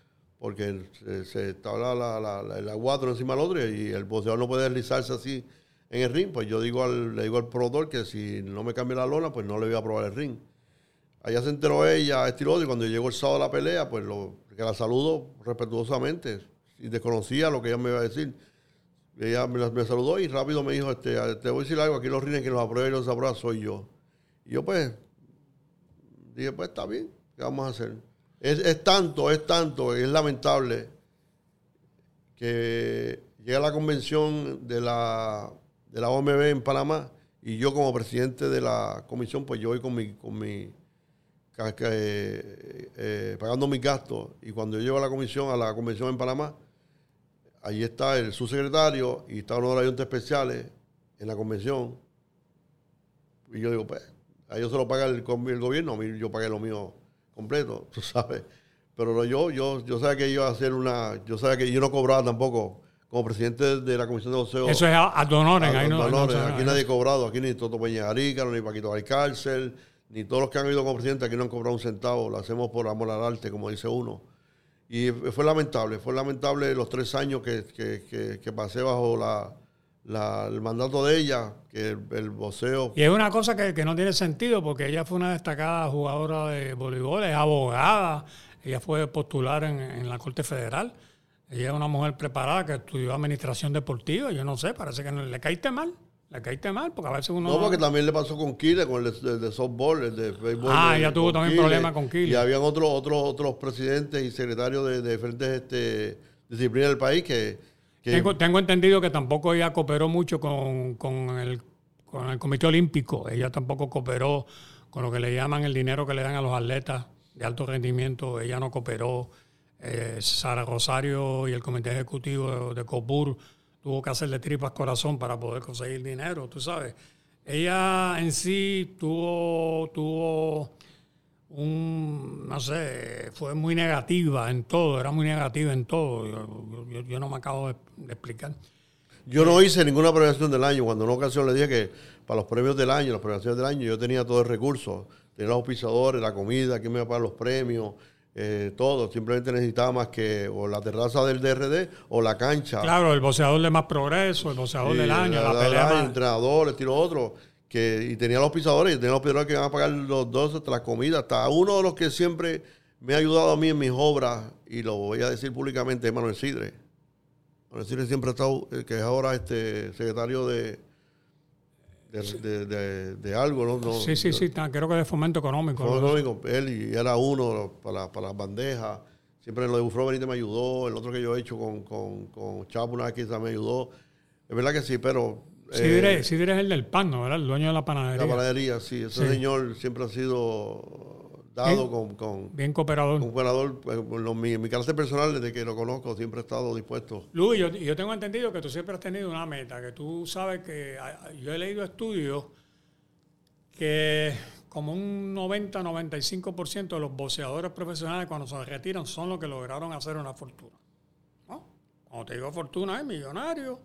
porque se, se la, la, la, el aguatro encima del otro y el boxeador no puede deslizarse así en el ring. Pues yo digo al, le digo al promotor que si no me cambia la lona, pues no le voy a probar el ring. Allá se enteró ella, este y cuando llegó el sábado de la pelea, pues lo, que la saludo respetuosamente y desconocía lo que ella me iba a decir. Ella me, me saludó y rápido me dijo, este, te voy a decir algo, aquí los rines que los aprueba y los aprueba soy yo. Y yo pues dije, pues está bien, ¿qué vamos a hacer? Es, es tanto, es tanto, es lamentable que llega la convención de la, de la OMB en Panamá y yo como presidente de la comisión, pues yo voy con mi, con mi eh, eh, pagando mis gastos y cuando yo llego a la comisión, a la convención en Panamá, ahí está el subsecretario y está uno de los ayuntamientos especiales en la convención. Y yo digo, pues, a ellos se lo paga el, el gobierno, a mí yo pagué lo mío completo, tú sabes. Pero yo, yo, yo sabía que iba a hacer una, yo sabía que yo no cobraba tampoco como presidente de la comisión de boxeo. Eso es a, Ah, ahí no- aquí nadie ha cobrado, aquí ni Toto Peña Garícaro, ni Paquito Alcárcel, ni todos los que han ido como presidente aquí no han cobrado un centavo, lo hacemos por amor al arte, como dice uno. Y fue lamentable, fue lamentable los tres años que, que- que- que pasé bajo la, la- el mandato de ella, que el, el boxeo... Y es una cosa que, que no tiene sentido porque ella fue una destacada jugadora de voleibol, es abogada, ella fue postular en, en la Corte Federal. Ella es una mujer preparada que estudió administración deportiva, yo no sé, parece que no, le caíste mal, le caíste mal, porque a veces uno... No, porque también le pasó con Kile, con el de, de softball, el de béisbol. Ah, ella tuvo también Kile. problemas con Kile. Y habían otros otros otros presidentes y secretarios de, de diferentes este, disciplinas del país que... Tengo, entendido que tampoco ella cooperó mucho con, el, con el Comité Olímpico. Ella tampoco cooperó con lo que le llaman el dinero que le dan a los atletas de alto rendimiento. Ella no cooperó. Eh, Sara Rosario y el Comité Ejecutivo de COPUR tuvo que hacerle tripas corazón para poder conseguir dinero, tú sabes. Ella en sí tuvo, tuvo un, no sé, fue muy negativa en todo, era muy negativa en todo. Yo, yo- yo no me acabo de, de explicar. Yo no hice ninguna premiación del año. Cuando en una ocasión le dije que para los premios del año, las premiaciones del año, yo tenía todo el recurso. Tenía los auspiciadores, la comida, quién me iba a pagar los premios, eh, todo. Simplemente necesitaba más que o la terraza del DRD o la cancha. Claro, el boxeador de más progreso, el boxeador Sí, del año, la, pelea más- entrenador, estilo otro. Que, y tenía los pisadores, y tenía los pisadores que iban a pagar los dos hasta la comida. Hasta uno de los que siempre me ha ayudado a mí en mis obras, y lo voy a decir públicamente, es Manuel Sidre. Manuel Sidre siempre ha estado, eh, que es ahora este secretario de, de, de- de- de algo, ¿no? No, Sí, sí, sí, creo que de fomento económico. Así. económico, él y era uno para, para las bandejas. Siempre en lo de Bufro Benítez me ayudó. El otro que yo he hecho con, con, con Chapo una vez me ayudó. Es verdad que sí, pero. Eh, Sidre, Sidre es el del pan, ¿no? ¿verdad? El dueño de la panadería. la panadería, sí. Ese Sí. señor siempre ha sido dado Bien. con, con, Bien cooperador. eh, con lo- mi, mi carácter personal, desde que lo conozco, siempre he estado dispuesto. Luis, yo, yo tengo entendido que tú siempre has tenido una meta, que tú sabes que yo he leído estudios que como un 90-95% de los boxeadores profesionales cuando se retiran son los que lograron hacer una fortuna. ¿no? Cuando te digo fortuna es millonarios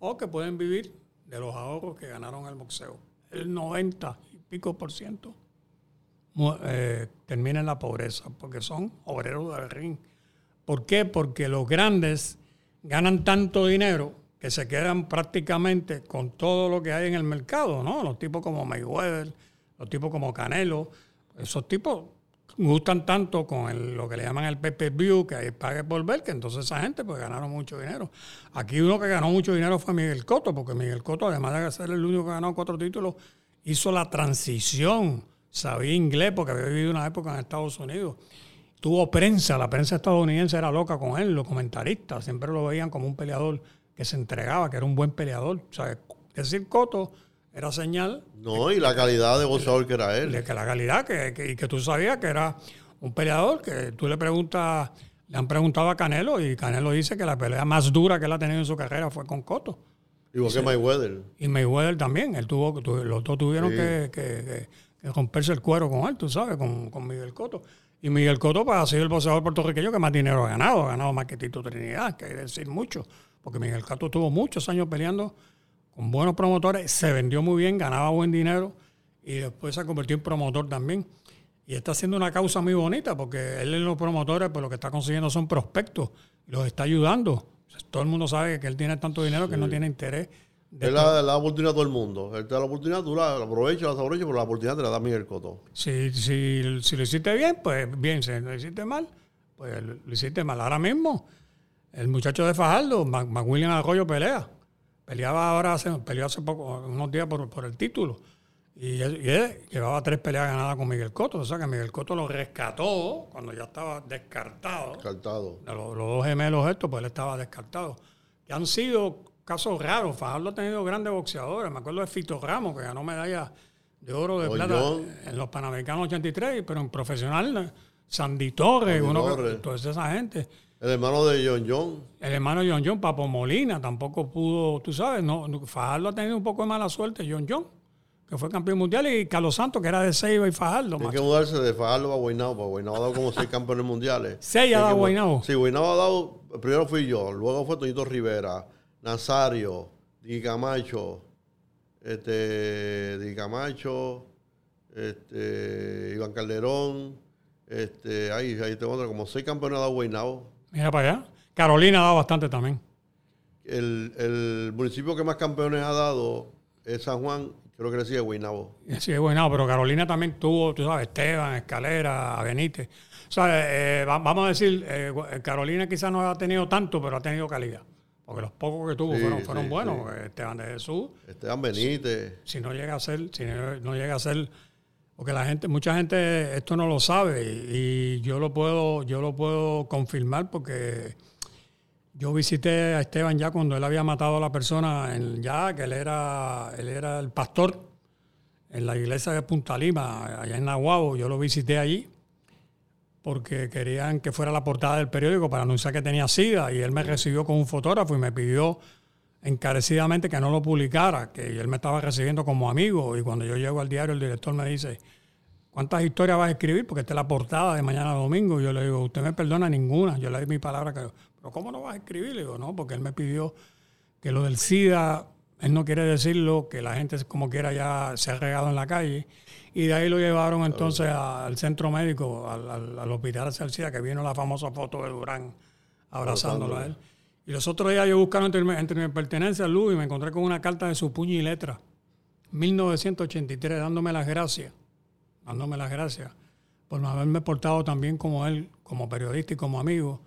o que pueden vivir de los ahorros que ganaron el boxeo. El 90 y pico por ciento eh, termina en la pobreza porque son obreros del ring. ¿Por qué? Porque los grandes ganan tanto dinero que se quedan prácticamente con todo lo que hay en el mercado, ¿no? Los tipos como Mayweather, los tipos como Canelo, esos tipos gustan tanto con el- lo que le llaman el pay-per-view, que hay pague por ver, que entonces esa gente pues ganaron mucho dinero. Aquí uno que ganó mucho dinero fue Miguel Cotto, porque Miguel Cotto, además de ser el único que ganó cuatro títulos, hizo la transición, sabía inglés porque había vivido una época en Estados Unidos tuvo prensa, la prensa estadounidense era loca con él, los comentaristas siempre lo veían como un peleador que se entregaba, que era un buen peleador. O sea, decir Coto era señal. No, y la calidad de boxeador que era él. De que la calidad, que, que, y que tú sabías que era un peleador que tú le preguntas, le han preguntado a Canelo y Canelo dice que la pelea más dura que él ha tenido en su carrera fue con Coto. Igual que Mayweather. Y Mayweather también, él tuvo, los dos tuvieron que, que, romperse el cuero con él, tú sabes, con, con Miguel Coto. Y Miguel Coto pues, ha sido el boxeador puertorriqueño que más dinero ha ganado, ha ganado más que Tito Trinidad, que hay que decir mucho, porque Miguel Coto tuvo muchos años peleando con buenos promotores, se vendió muy bien, ganaba buen dinero y después se convirtió en promotor también. Y está haciendo una causa muy bonita porque él en los promotores pues lo que está consiguiendo son prospectos y los está ayudando. todo el mundo sabe que él tiene tanto dinero que no tiene interés. De él da la oportunidad a todo el mundo. Él te da la oportunidad, tú la, aprovechas, la aprovechas, pero la oportunidad te la da Miguel Coto. Si, si, si lo hiciste bien, pues bien. Si lo hiciste mal, pues lo hiciste mal. Ahora mismo, el muchacho de Fajardo, McWilliam Arroyo pelea. Peleaba ahora, hace, peleó hace poco, unos días por, por el título. Y él, llevaba tres peleas ganadas con Miguel Coto. O sea que Miguel Coto lo rescató cuando ya estaba descartado. Descartado. Los, dos gemelos estos, pues él estaba descartado. Que han sido casos raros. Fajardo ha tenido grandes boxeadores. Me acuerdo de Fito Ramos, que ganó medalla de oro, de plata en los Panamericanos 83, pero en profesional, Sandy Torres, uno toda esa gente. El hermano de John John. El hermano de John John, Papo Molina, tampoco pudo, tú sabes, no, Fajardo ha tenido un poco de mala suerte, John John, que fue campeón mundial, y Carlos Santos, que era de Seiba y Fajardo. Tiene que mudarse de Fajardo a Guaynabo, porque Guaynabo ha dado como seis campeones mundiales. ¿Seis ha dado Guaynabo? Sí, Guaynabo ha dado, primero fui yo, luego fue Toñito Rivera, Nazario, Di Camacho, este, Di Camacho, este, Iván Calderón, este, ahí, ahí tengo otra, como seis campeones ha dado Guaynabo. Mira para allá. Carolina ha dado bastante también. El, municipio que más campeones ha dado es San Juan, creo que le sigue Guaynabo. Sí, Guaynabo, pero Carolina también tuvo, tú sabes, Esteban, Escalera, Benítez. O sea, eh, vamos a decir, eh, Carolina quizás no ha tenido tanto, pero ha tenido calidad. Porque los pocos que tuvo fueron, buenos. Esteban de Jesús. Esteban Benítez. Si, no llega a ser, si no llega a ser porque la gente, mucha gente esto no lo sabe y, yo lo puedo, yo lo puedo confirmar porque yo visité a Esteban ya cuando él había matado a la persona en, ya que él era, él era el pastor en la iglesia de Punta Lima, allá en Nahuabo, yo lo visité allí porque querían que fuera la portada del periódico para anunciar que tenía SIDA y él me recibió con un fotógrafo y me pidió encarecidamente que no lo publicara, que él me estaba recibiendo como amigo y cuando yo llego al diario el director me dice, ¿cuántas historias vas a escribir? Porque esta es la portada de mañana domingo. Y yo le digo, usted me perdona ninguna. Yo le di mi palabra, que, pero ¿cómo no vas a escribir? Le digo, no, porque él me pidió que lo del SIDA, él no quiere decirlo, que la gente como quiera ya se ha regado en la calle. Y de ahí lo llevaron entonces al centro médico, al, al, al hospital SIDA, que vino la famosa foto de Durán abrazándolo a él. Y los otros días yo buscando entre, entre mi pertenencia al Luz y me encontré con una carta de su puño y letra, 1983, dándome las gracias, dándome las gracias por haberme portado también como él, como periodista y como amigo,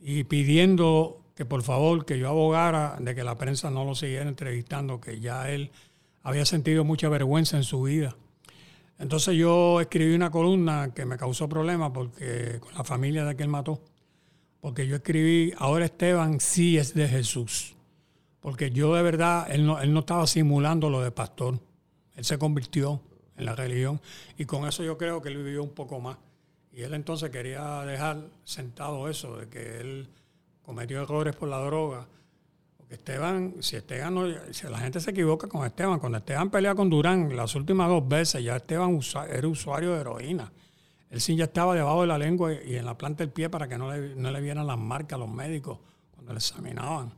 y pidiendo que por favor que yo abogara de que la prensa no lo siguiera entrevistando, que ya él había sentido mucha vergüenza en su vida. Entonces yo escribí una columna que me causó problemas porque con la familia de que él mató porque yo escribí, ahora Esteban sí es de Jesús. Porque yo de verdad, él no, él no estaba simulando lo de pastor. Él se convirtió en la religión y con eso yo creo que él vivió un poco más. Y él entonces quería dejar sentado eso, de que él cometió errores por la droga. Porque Esteban, si Esteban no, si la gente se equivoca con Esteban, cuando Esteban pelea con Durán las últimas dos veces, ya Esteban era usuario de heroína. El sin ya estaba debajo de la lengua y en la planta del pie para que no le, no le vieran las marcas a los médicos cuando le examinaban.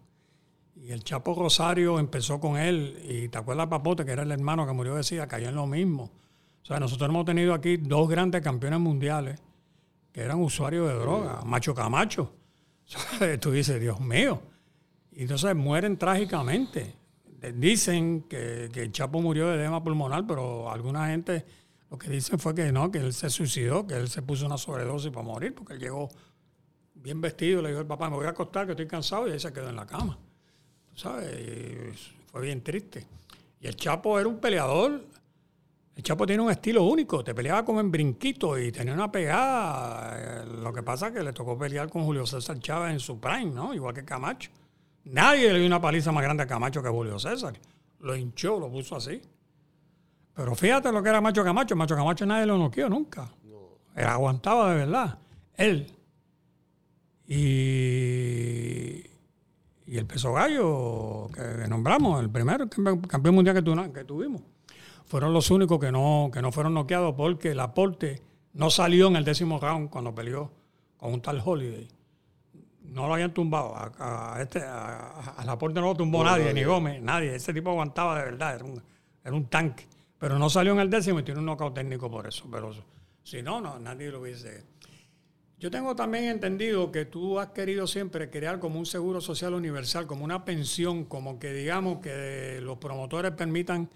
Y el Chapo Rosario empezó con él, y te acuerdas Papote, que era el hermano que murió de SIDA, cayó en lo mismo. O sea, nosotros hemos tenido aquí dos grandes campeones mundiales que eran usuarios de droga, Macho Camacho. tú dices, Dios mío. Y entonces mueren trágicamente. Dicen que, que el Chapo murió de edema pulmonar, pero alguna gente lo que dicen fue que no, que él se suicidó, que él se puso una sobredosis para morir, porque él llegó bien vestido, le dijo al papá, me voy a acostar, que estoy cansado, y ahí se quedó en la cama. ¿Tú sabes? fue bien triste. Y el Chapo era un peleador El Chapo tiene un estilo único, te peleaba como en brinquito y tenía una pegada. Lo que pasa es que le tocó pelear con Julio César Chávez en su prime, ¿no? Igual que Camacho. Nadie le dio una paliza más grande a Camacho que a Julio César. Lo hinchó, lo puso así. Pero fíjate lo que era Macho Camacho. Macho Camacho nadie lo noqueó nunca. Él aguantaba de verdad. Él. Y, y el peso gallo que nombramos, el primer campe- campeón mundial que, tu- que tuvimos, fueron los únicos que no, que no fueron noqueados porque el aporte no salió en el décimo round cuando peleó con un tal Holiday. No lo habían tumbado. A, a este, a- al aporte no lo tumbó No, nadie, nadie. ni Gómez, nadie. Ese tipo aguantaba de verdad, era un, era un tanque. Pero no salió en el décimo y tiene un knockout técnico por eso. Pero si no, no, nadie lo hubiese. Yo tengo también entendido que tú has querido siempre crear como un seguro social universal, como una pensión, como que digamos que los promotores permitan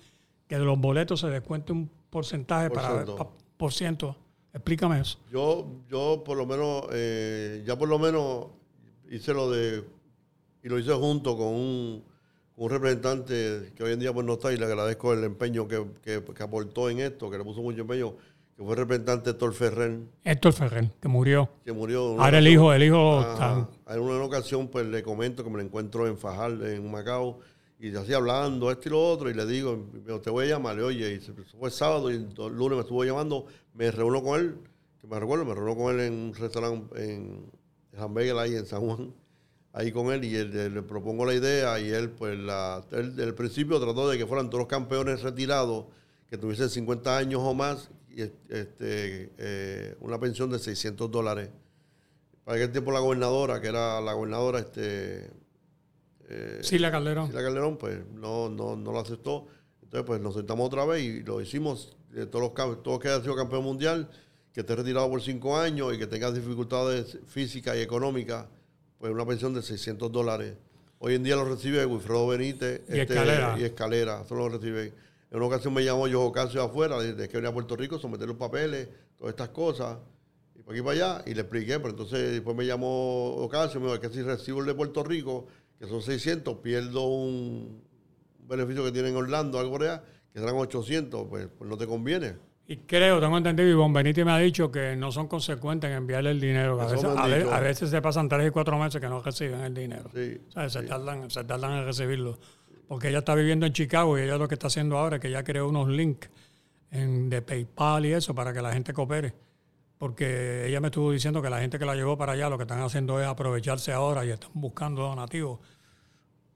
que de los boletos se descuente un porcentaje Por para ciento. pa- por ciento. Explícame eso. Yo, yo por lo menos, eh, ya por lo menos hice lo de, y lo hice junto con un, un representante que hoy en día pues no está y le agradezco el empeño que, que- que aportó en esto, que le puso mucho empeño, que fue el representante Héctor Ferrer, Héctor Ferrer, que murió. que murió. Ahora el hijo, el hijo está- En una ocasión, pues le comento que me lo encuentro en Fajal, en Macao, y así hablando, esto y lo otro, y le digo, te voy a llamar, oye, y se- fue sábado y el lunes me estuvo llamando, me reúno con él, que me recuerdo, me reúno con él en un restaurante en Hamburger ahí en San Juan, ahí con él, y él- le, le propongo la idea, y él, pues, la, él, del principio trató de que fueran todos los campeones retirados, que tuviesen 50 años o más, y este, eh, una pensión de 600 dólares para aquel tiempo la gobernadora, que era la gobernadora, este, eh, Silvia Calderón. Sheila Calderón, pues no, no, no lo aceptó. Entonces, pues nos sentamos otra vez y lo hicimos. De todos los todos que haya sido campeón mundial, que esté retirado por cinco años y que tenga dificultades físicas y económicas, pues una pensión de 600 dólares. Hoy en día lo recibe Wilfredo Benítez Y Escalera. y Escalera. Eso lo recibe. En una ocasión me llamó yo Ocasio afuera, desde que venía a Puerto Rico, someter los papeles, todas estas cosas. Y por aquí para allá, y le expliqué, pero entonces después me llamó Ocasio, me dijo, que si recibo el de Puerto Rico, que son 600, pierdo un beneficio que tiene en Orlando, algo allá, que serán 800, pues, pues no te conviene. Y creo, tengo entendido, y Bon Benítez me ha dicho que no son consecuentes en enviarle el dinero. A veces, a, veces se pasan tres y cuatro meses que no reciben el dinero. Sí, O sea, se, tardan, se tardan en recibirlo. Porque ella está viviendo en Chicago y ella lo que está haciendo ahora es que ella creó unos links en, de PayPal y eso para que la gente coopere. Porque ella me estuvo diciendo que la gente que la llevó para allá lo que están haciendo es aprovecharse ahora y están buscando donativos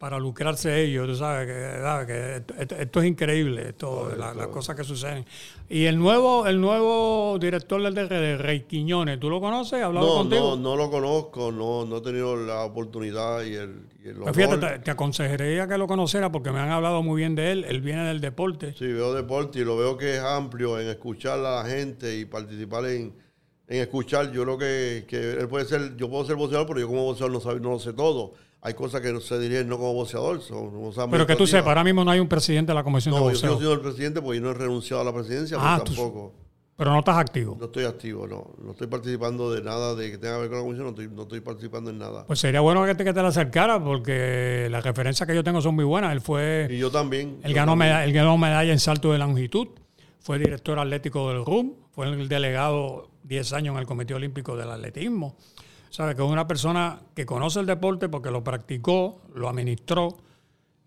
para lucrarse ellos. Tú sabes que, sabes que esto, esto- esto es increíble, esto, la- las cosas que suceden. Y el nuevo el nuevo director del DRD, Rey Quiñones, ¿tú lo conoces? ¿Has hablado No, contigo? no, no lo conozco, no, no he tenido la oportunidad y el, y el fíjate, honor. te, te aconsejaría que lo conociera porque me han hablado muy bien de él. Él viene del deporte. Sí, veo deporte y lo veo que es amplio en escuchar a la gente y participar en, en escuchar. Yo creo que, que él puede ser, yo puedo ser boxeador, pero yo como boxeador no, sabe- no lo sé todo. Hay cosas que no se dirían no como boxeador. Son Pero que tú sepas, ahora mismo no hay un presidente de la Comisión de No, yo Boxeo. sigo siendo el presidente porque yo no he renunciado a la presidencia, Ah, pero tú- tampoco. Pero no estás activo. No estoy activo, no. No estoy participando de nada de que tenga que ver con la comisión, no estoy, no estoy participando en nada. Pues sería bueno que te, que te la acercara porque las referencias que yo tengo son muy buenas. Él fue, Y yo también. él yo ganó, también. medalla, él ganó medalla en salto de longitud, fue director atlético del RUM, fue el delegado 10 años en el Comité Olímpico del Atletismo. Sabe que es una persona que conoce el deporte porque lo practicó, lo administró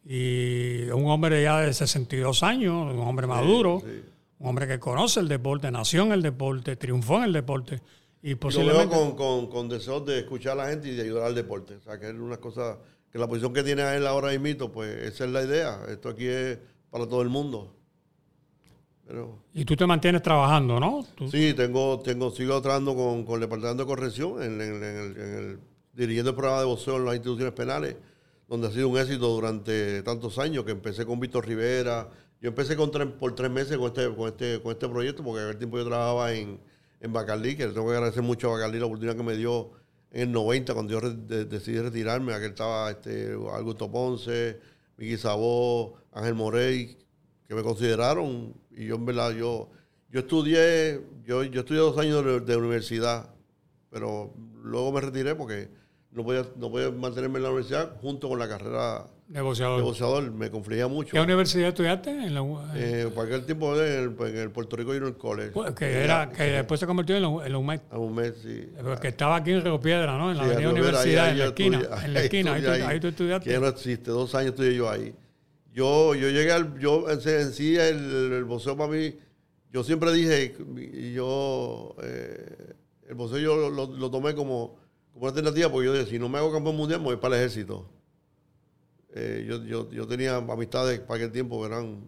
y un hombre ya de 62 años, un hombre maduro, sí. un hombre que conoce el deporte, nació en el deporte, triunfó en el deporte y Y lo veo posiblemente... con, con, con deseos de escuchar a la gente y de ayudar al deporte. O sea, que es una cosa, que la posición que tiene a él ahora mismo, pues esa es la idea. Esto aquí es para todo el mundo. Pero Y tú te mantienes trabajando, ¿no? Tú- sí, tengo, tengo, sigo trabajando con, con el Departamento de Corrección, en, en- en el, en el- dirigiendo el programa de boxeo en las instituciones penales, donde ha sido un éxito durante tantos años, que empecé con Víctor Rivera. Yo empecé con tres- por tres meses con este, con este, con este proyecto, porque aquel tiempo yo trabajaba en, en Bacalí, que le tengo que agradecer mucho a Bacalí la oportunidad que me dio en el 90, cuando yo re- de- decidí retirarme. Aquel estaba este, Augusto Ponce, Miguel Sabó, Ángel Morey, que me consideraron. Y yo, en verdad, yo, yo estudié, yo, yo estudié dos años de, de universidad, pero luego me retiré porque no podía, no podía mantenerme en la universidad junto con la carrera. De boxeador, me confligía mucho. ¿Qué universidad estudiaste? En la, eh, para aquel tiempo en el, en el Puerto Rico Junior College. Pues, que, era, que después se convirtió en la, en la UMED. A un mes, sí. Que estaba aquí en Río Piedra, ¿no? En la avenida Universidad, en la esquina. en la esquina, ahí, tú, ahí, tú, estudiaste. Que no existe, dos años estudié yo ahí. Yo, yo llegué al, yo en, sí el, el boxeo para mí, yo siempre dije, y yo, eh, el boxeo yo lo, tomé como, como una alternativa, porque yo dije, si no me hago campeón mundial, me voy para el ejército. Eh, yo, yo, yo, tenía amistades para aquel tiempo que eran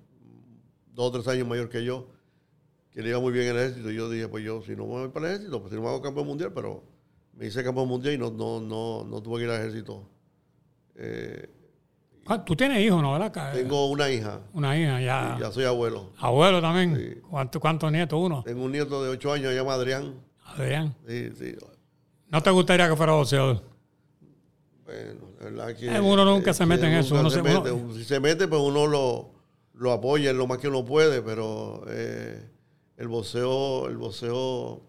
dos o tres años mayor que yo, que le iba muy bien en el ejército. Y yo dije, pues yo, si no me voy para el ejército, pues si no me hago campeón mundial, pero me hice campeón mundial y no, no, no, no tuve que ir al ejército. Eh, Tú tienes hijos, ¿no? ¿verdad? Tengo una hija. Una hija, ya. ya soy abuelo. ¿Abuelo también? ¿Cuántos nietos? ¿Uno? Tengo un nieto de ocho años, se llama Adrián. Adrián. Sí, sí. ¿No te gustaría que fuera boxeador? Bueno, verdad que. Eh, uno nunca se mete en eso. Uno se, mete. Si se mete, pues uno lo, lo apoya lo más que uno puede, pero eh, el voceo, el voceo.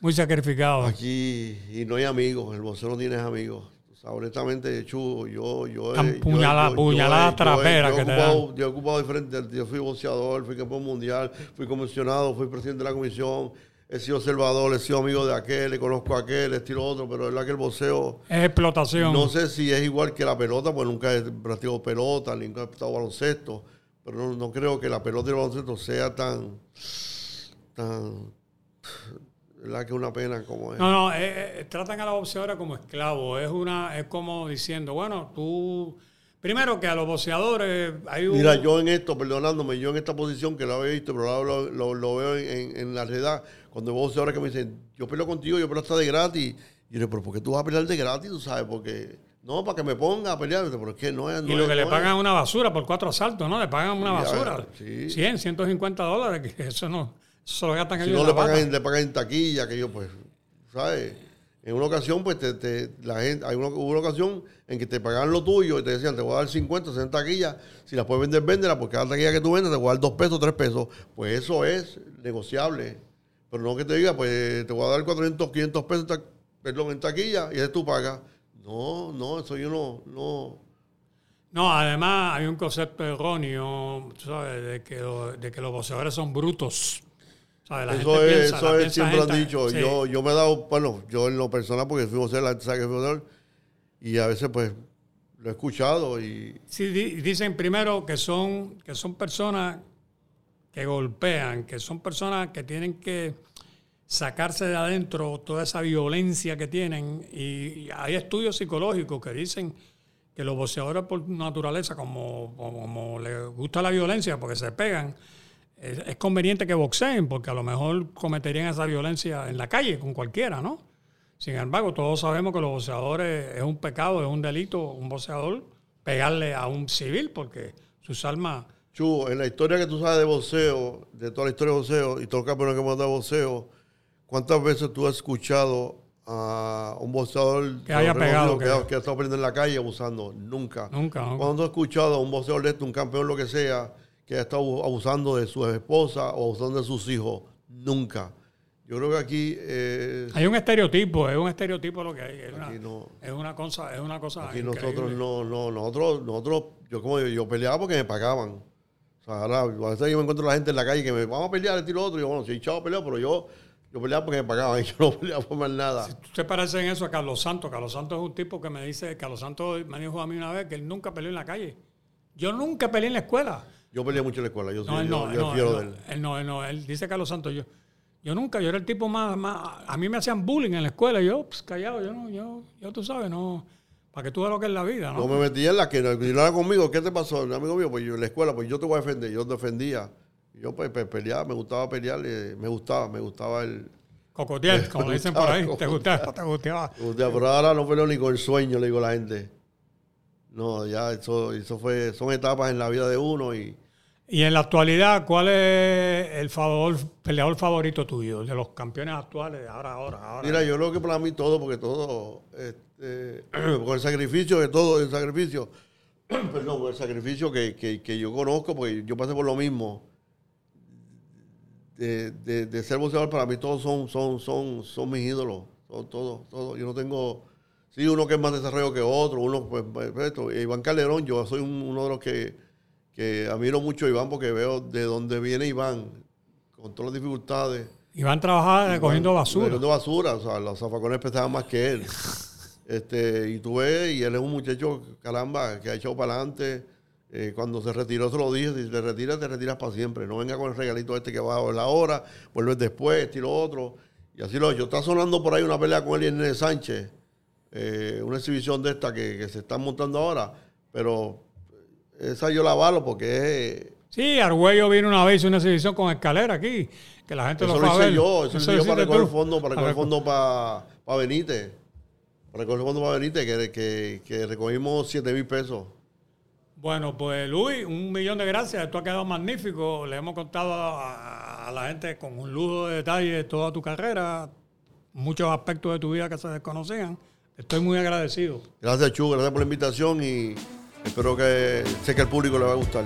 Muy sacrificado. Aquí, y no hay amigos, el voceo no tiene amigos. Honestamente, Chu, yo, yo, puñalada, puñalada trapera que te Yo he ocupado diferentes, yo fui boxeador, fui campeón mundial, fui comisionado, fui presidente de la comisión, he sido observador, he sido amigo de aquel, le conozco a aquel, estilo otro, pero es verdad que el boxeo... Es explotación. No sé si es igual que la pelota, pues nunca he practicado pelota, nunca he practicado baloncesto, pero no, creo que la pelota y el baloncesto sea tan... tan ¿verdad? Que una pena como es. No, no, eh, eh, tratan a la boxeadora como esclavo. Es una, es como diciendo, bueno, tú Primero que a los boxeadores hay un... Mira, yo en esto, perdonándome, yo en esta posición que lo había visto, pero lo, lo, veo en, en, la realidad, cuando vos ahora que me dicen, yo peleo contigo, yo peleo hasta de gratis. Y yo digo, pero ¿por qué tú vas a pelear de gratis? Tú sabes, porque... No, para que me ponga a pelear, pero es que no es... y lo que le pagan una basura por cuatro asaltos, ¿no? Le pagan una basura. Sí. 100, 150 dólares, que eso no... Lo gastan si no, le pagan, le pagan en taquilla, que yo pues, ¿sabes? En una ocasión, pues, te, la gente, hay una, hubo una ocasión en que te pagaban lo tuyo y te decían, te voy a dar 50, 60 taquillas, si las puedes vender, véndela, porque cada taquilla que tú vendes te voy a dar 2 pesos, 3 pesos. Pues eso es negociable. Pero no que te diga, pues, te voy a dar 400, 500 pesos, perdón, en taquilla, y eso tú pagas. No, no, eso yo no, no. No, además hay un concepto erróneo, ¿sabes? De que, de que los boxeadores son brutos eso es, eso es siempre han dicho. Yo, yo me he dado, bueno, yo en lo personal, porque fuimos a la y a veces pues lo he escuchado y... Sí, dicen primero que son, que son personas que golpean, que son personas que tienen que sacarse de adentro toda esa violencia que tienen. Y, hay estudios psicológicos que dicen que los boxeadores por naturaleza, como, como les gusta la violencia porque se pegan, es, conveniente que boxeen, porque a lo mejor cometerían esa violencia en la calle con cualquiera, ¿no? Sin embargo, todos sabemos que los boxeadores es un pecado, es un delito, un boxeador pegarle a un civil, porque sus armas... Chu, en la historia que tú sabes de boxeo, de toda la historia de boxeo y todo el campeonato que hemos dado de boxeo, ¿cuántas veces tú has escuchado a un boxeador que haya pegado que, ha estado perdiendo en la calle abusando? Nunca. Nunca. Cuando has escuchado a un boxeador de esto, un campeón, lo que sea, que ha estado abusando de su esposa o abusando de sus hijos. Nunca. Yo creo que aquí... Eh, hay un estereotipo, es un estereotipo lo que hay. Es, una, es una, cosa... Es una cosa aquí nosotros no, no, nosotros, nosotros, yo como yo, peleaba porque me pagaban. O sea, ahora, a veces yo me encuentro la gente en la calle que me vamos a pelear, el tiro otro, y yo, bueno, si chavo peleo, pero yo, yo peleaba porque me pagaban y yo no peleaba por más nada. Si usted parece en eso a Carlos Santos, Carlos Santos es un tipo que me dice, Carlos Santos me dijo a mí una vez que él nunca peleó en la calle. Yo nunca peleé en la escuela. Yo peleé mucho en la escuela, yo, no, no, yo, no, de él. él. No, él no, él dice Carlos Santos, yo, yo nunca, yo era el tipo más, más, a mí me hacían bullying en la escuela, yo pues, callado, yo no, yo, yo tú sabes, no, para que tú veas lo que es la vida, ¿no? Yo me metía en la que no, era conmigo, ¿qué te pasó? amigo mío, pues yo en la escuela, pues yo te voy a defender, yo defendía. Yo pues, peleaba, me gustaba pelear, me gustaba, me gustaba el... Cocotear, como dicen por ahí, te gustaba, te gustaba. Pero ahora no peleo ni con el sueño, le digo a la gente. No, ya eso, eso fue, son etapas en la vida de uno y... Y en la actualidad, ¿cuál es el favor, peleador favorito tuyo, de los campeones actuales, ahora, ahora, ahora? Mira, yo creo que para mí todo, porque todo, este, con el sacrificio de todo, el sacrificio, perdón, con el sacrificio que, que, yo conozco, porque yo pasé por lo mismo, de, de, ser boxeador, para mí todos son, son, son, son mis ídolos, todos, todos, todo. Yo no tengo Sí, uno que es más desarrollo que otro, uno, pues, pues esto. Iván Calderón, yo soy uno de los que, que admiro mucho a Iván porque veo de dónde viene Iván, con todas las dificultades. Iván trabajaba recogiendo basura. Recogiendo basura, o sea, los zafacones pesaban más que él. este, y tú ves, y él es un muchacho, caramba, que ha echado para adelante. Eh, cuando se retiró se lo dije, si te retiras, te retiras para siempre. No venga con el regalito este que va a la hora, vuelves después, este y lo otro. Y así lo he hecho. Está sonando por ahí una pelea con él y Nene Sánchez eh, una exhibición de esta que, se está montando ahora, pero esa yo la avalo porque es... Sí, Argüello vino una vez una exhibición con escalera aquí, que la gente eso lo, hice yo, eso, lo hice yo para recoger el fondo, para recoger el fondo para, para Benítez, para recoger el fondo para Benítez, que, que, que recogimos 7 mil pesos. Bueno, pues Luis, un millón de gracias. Esto ha quedado magnífico. Le hemos contado a, a la gente con un lujo de detalles toda tu carrera, muchos aspectos de tu vida que se desconocían. Estoy muy agradecido. Gracias, Chu, gracias por la invitación y espero que sé que al público le va a gustar.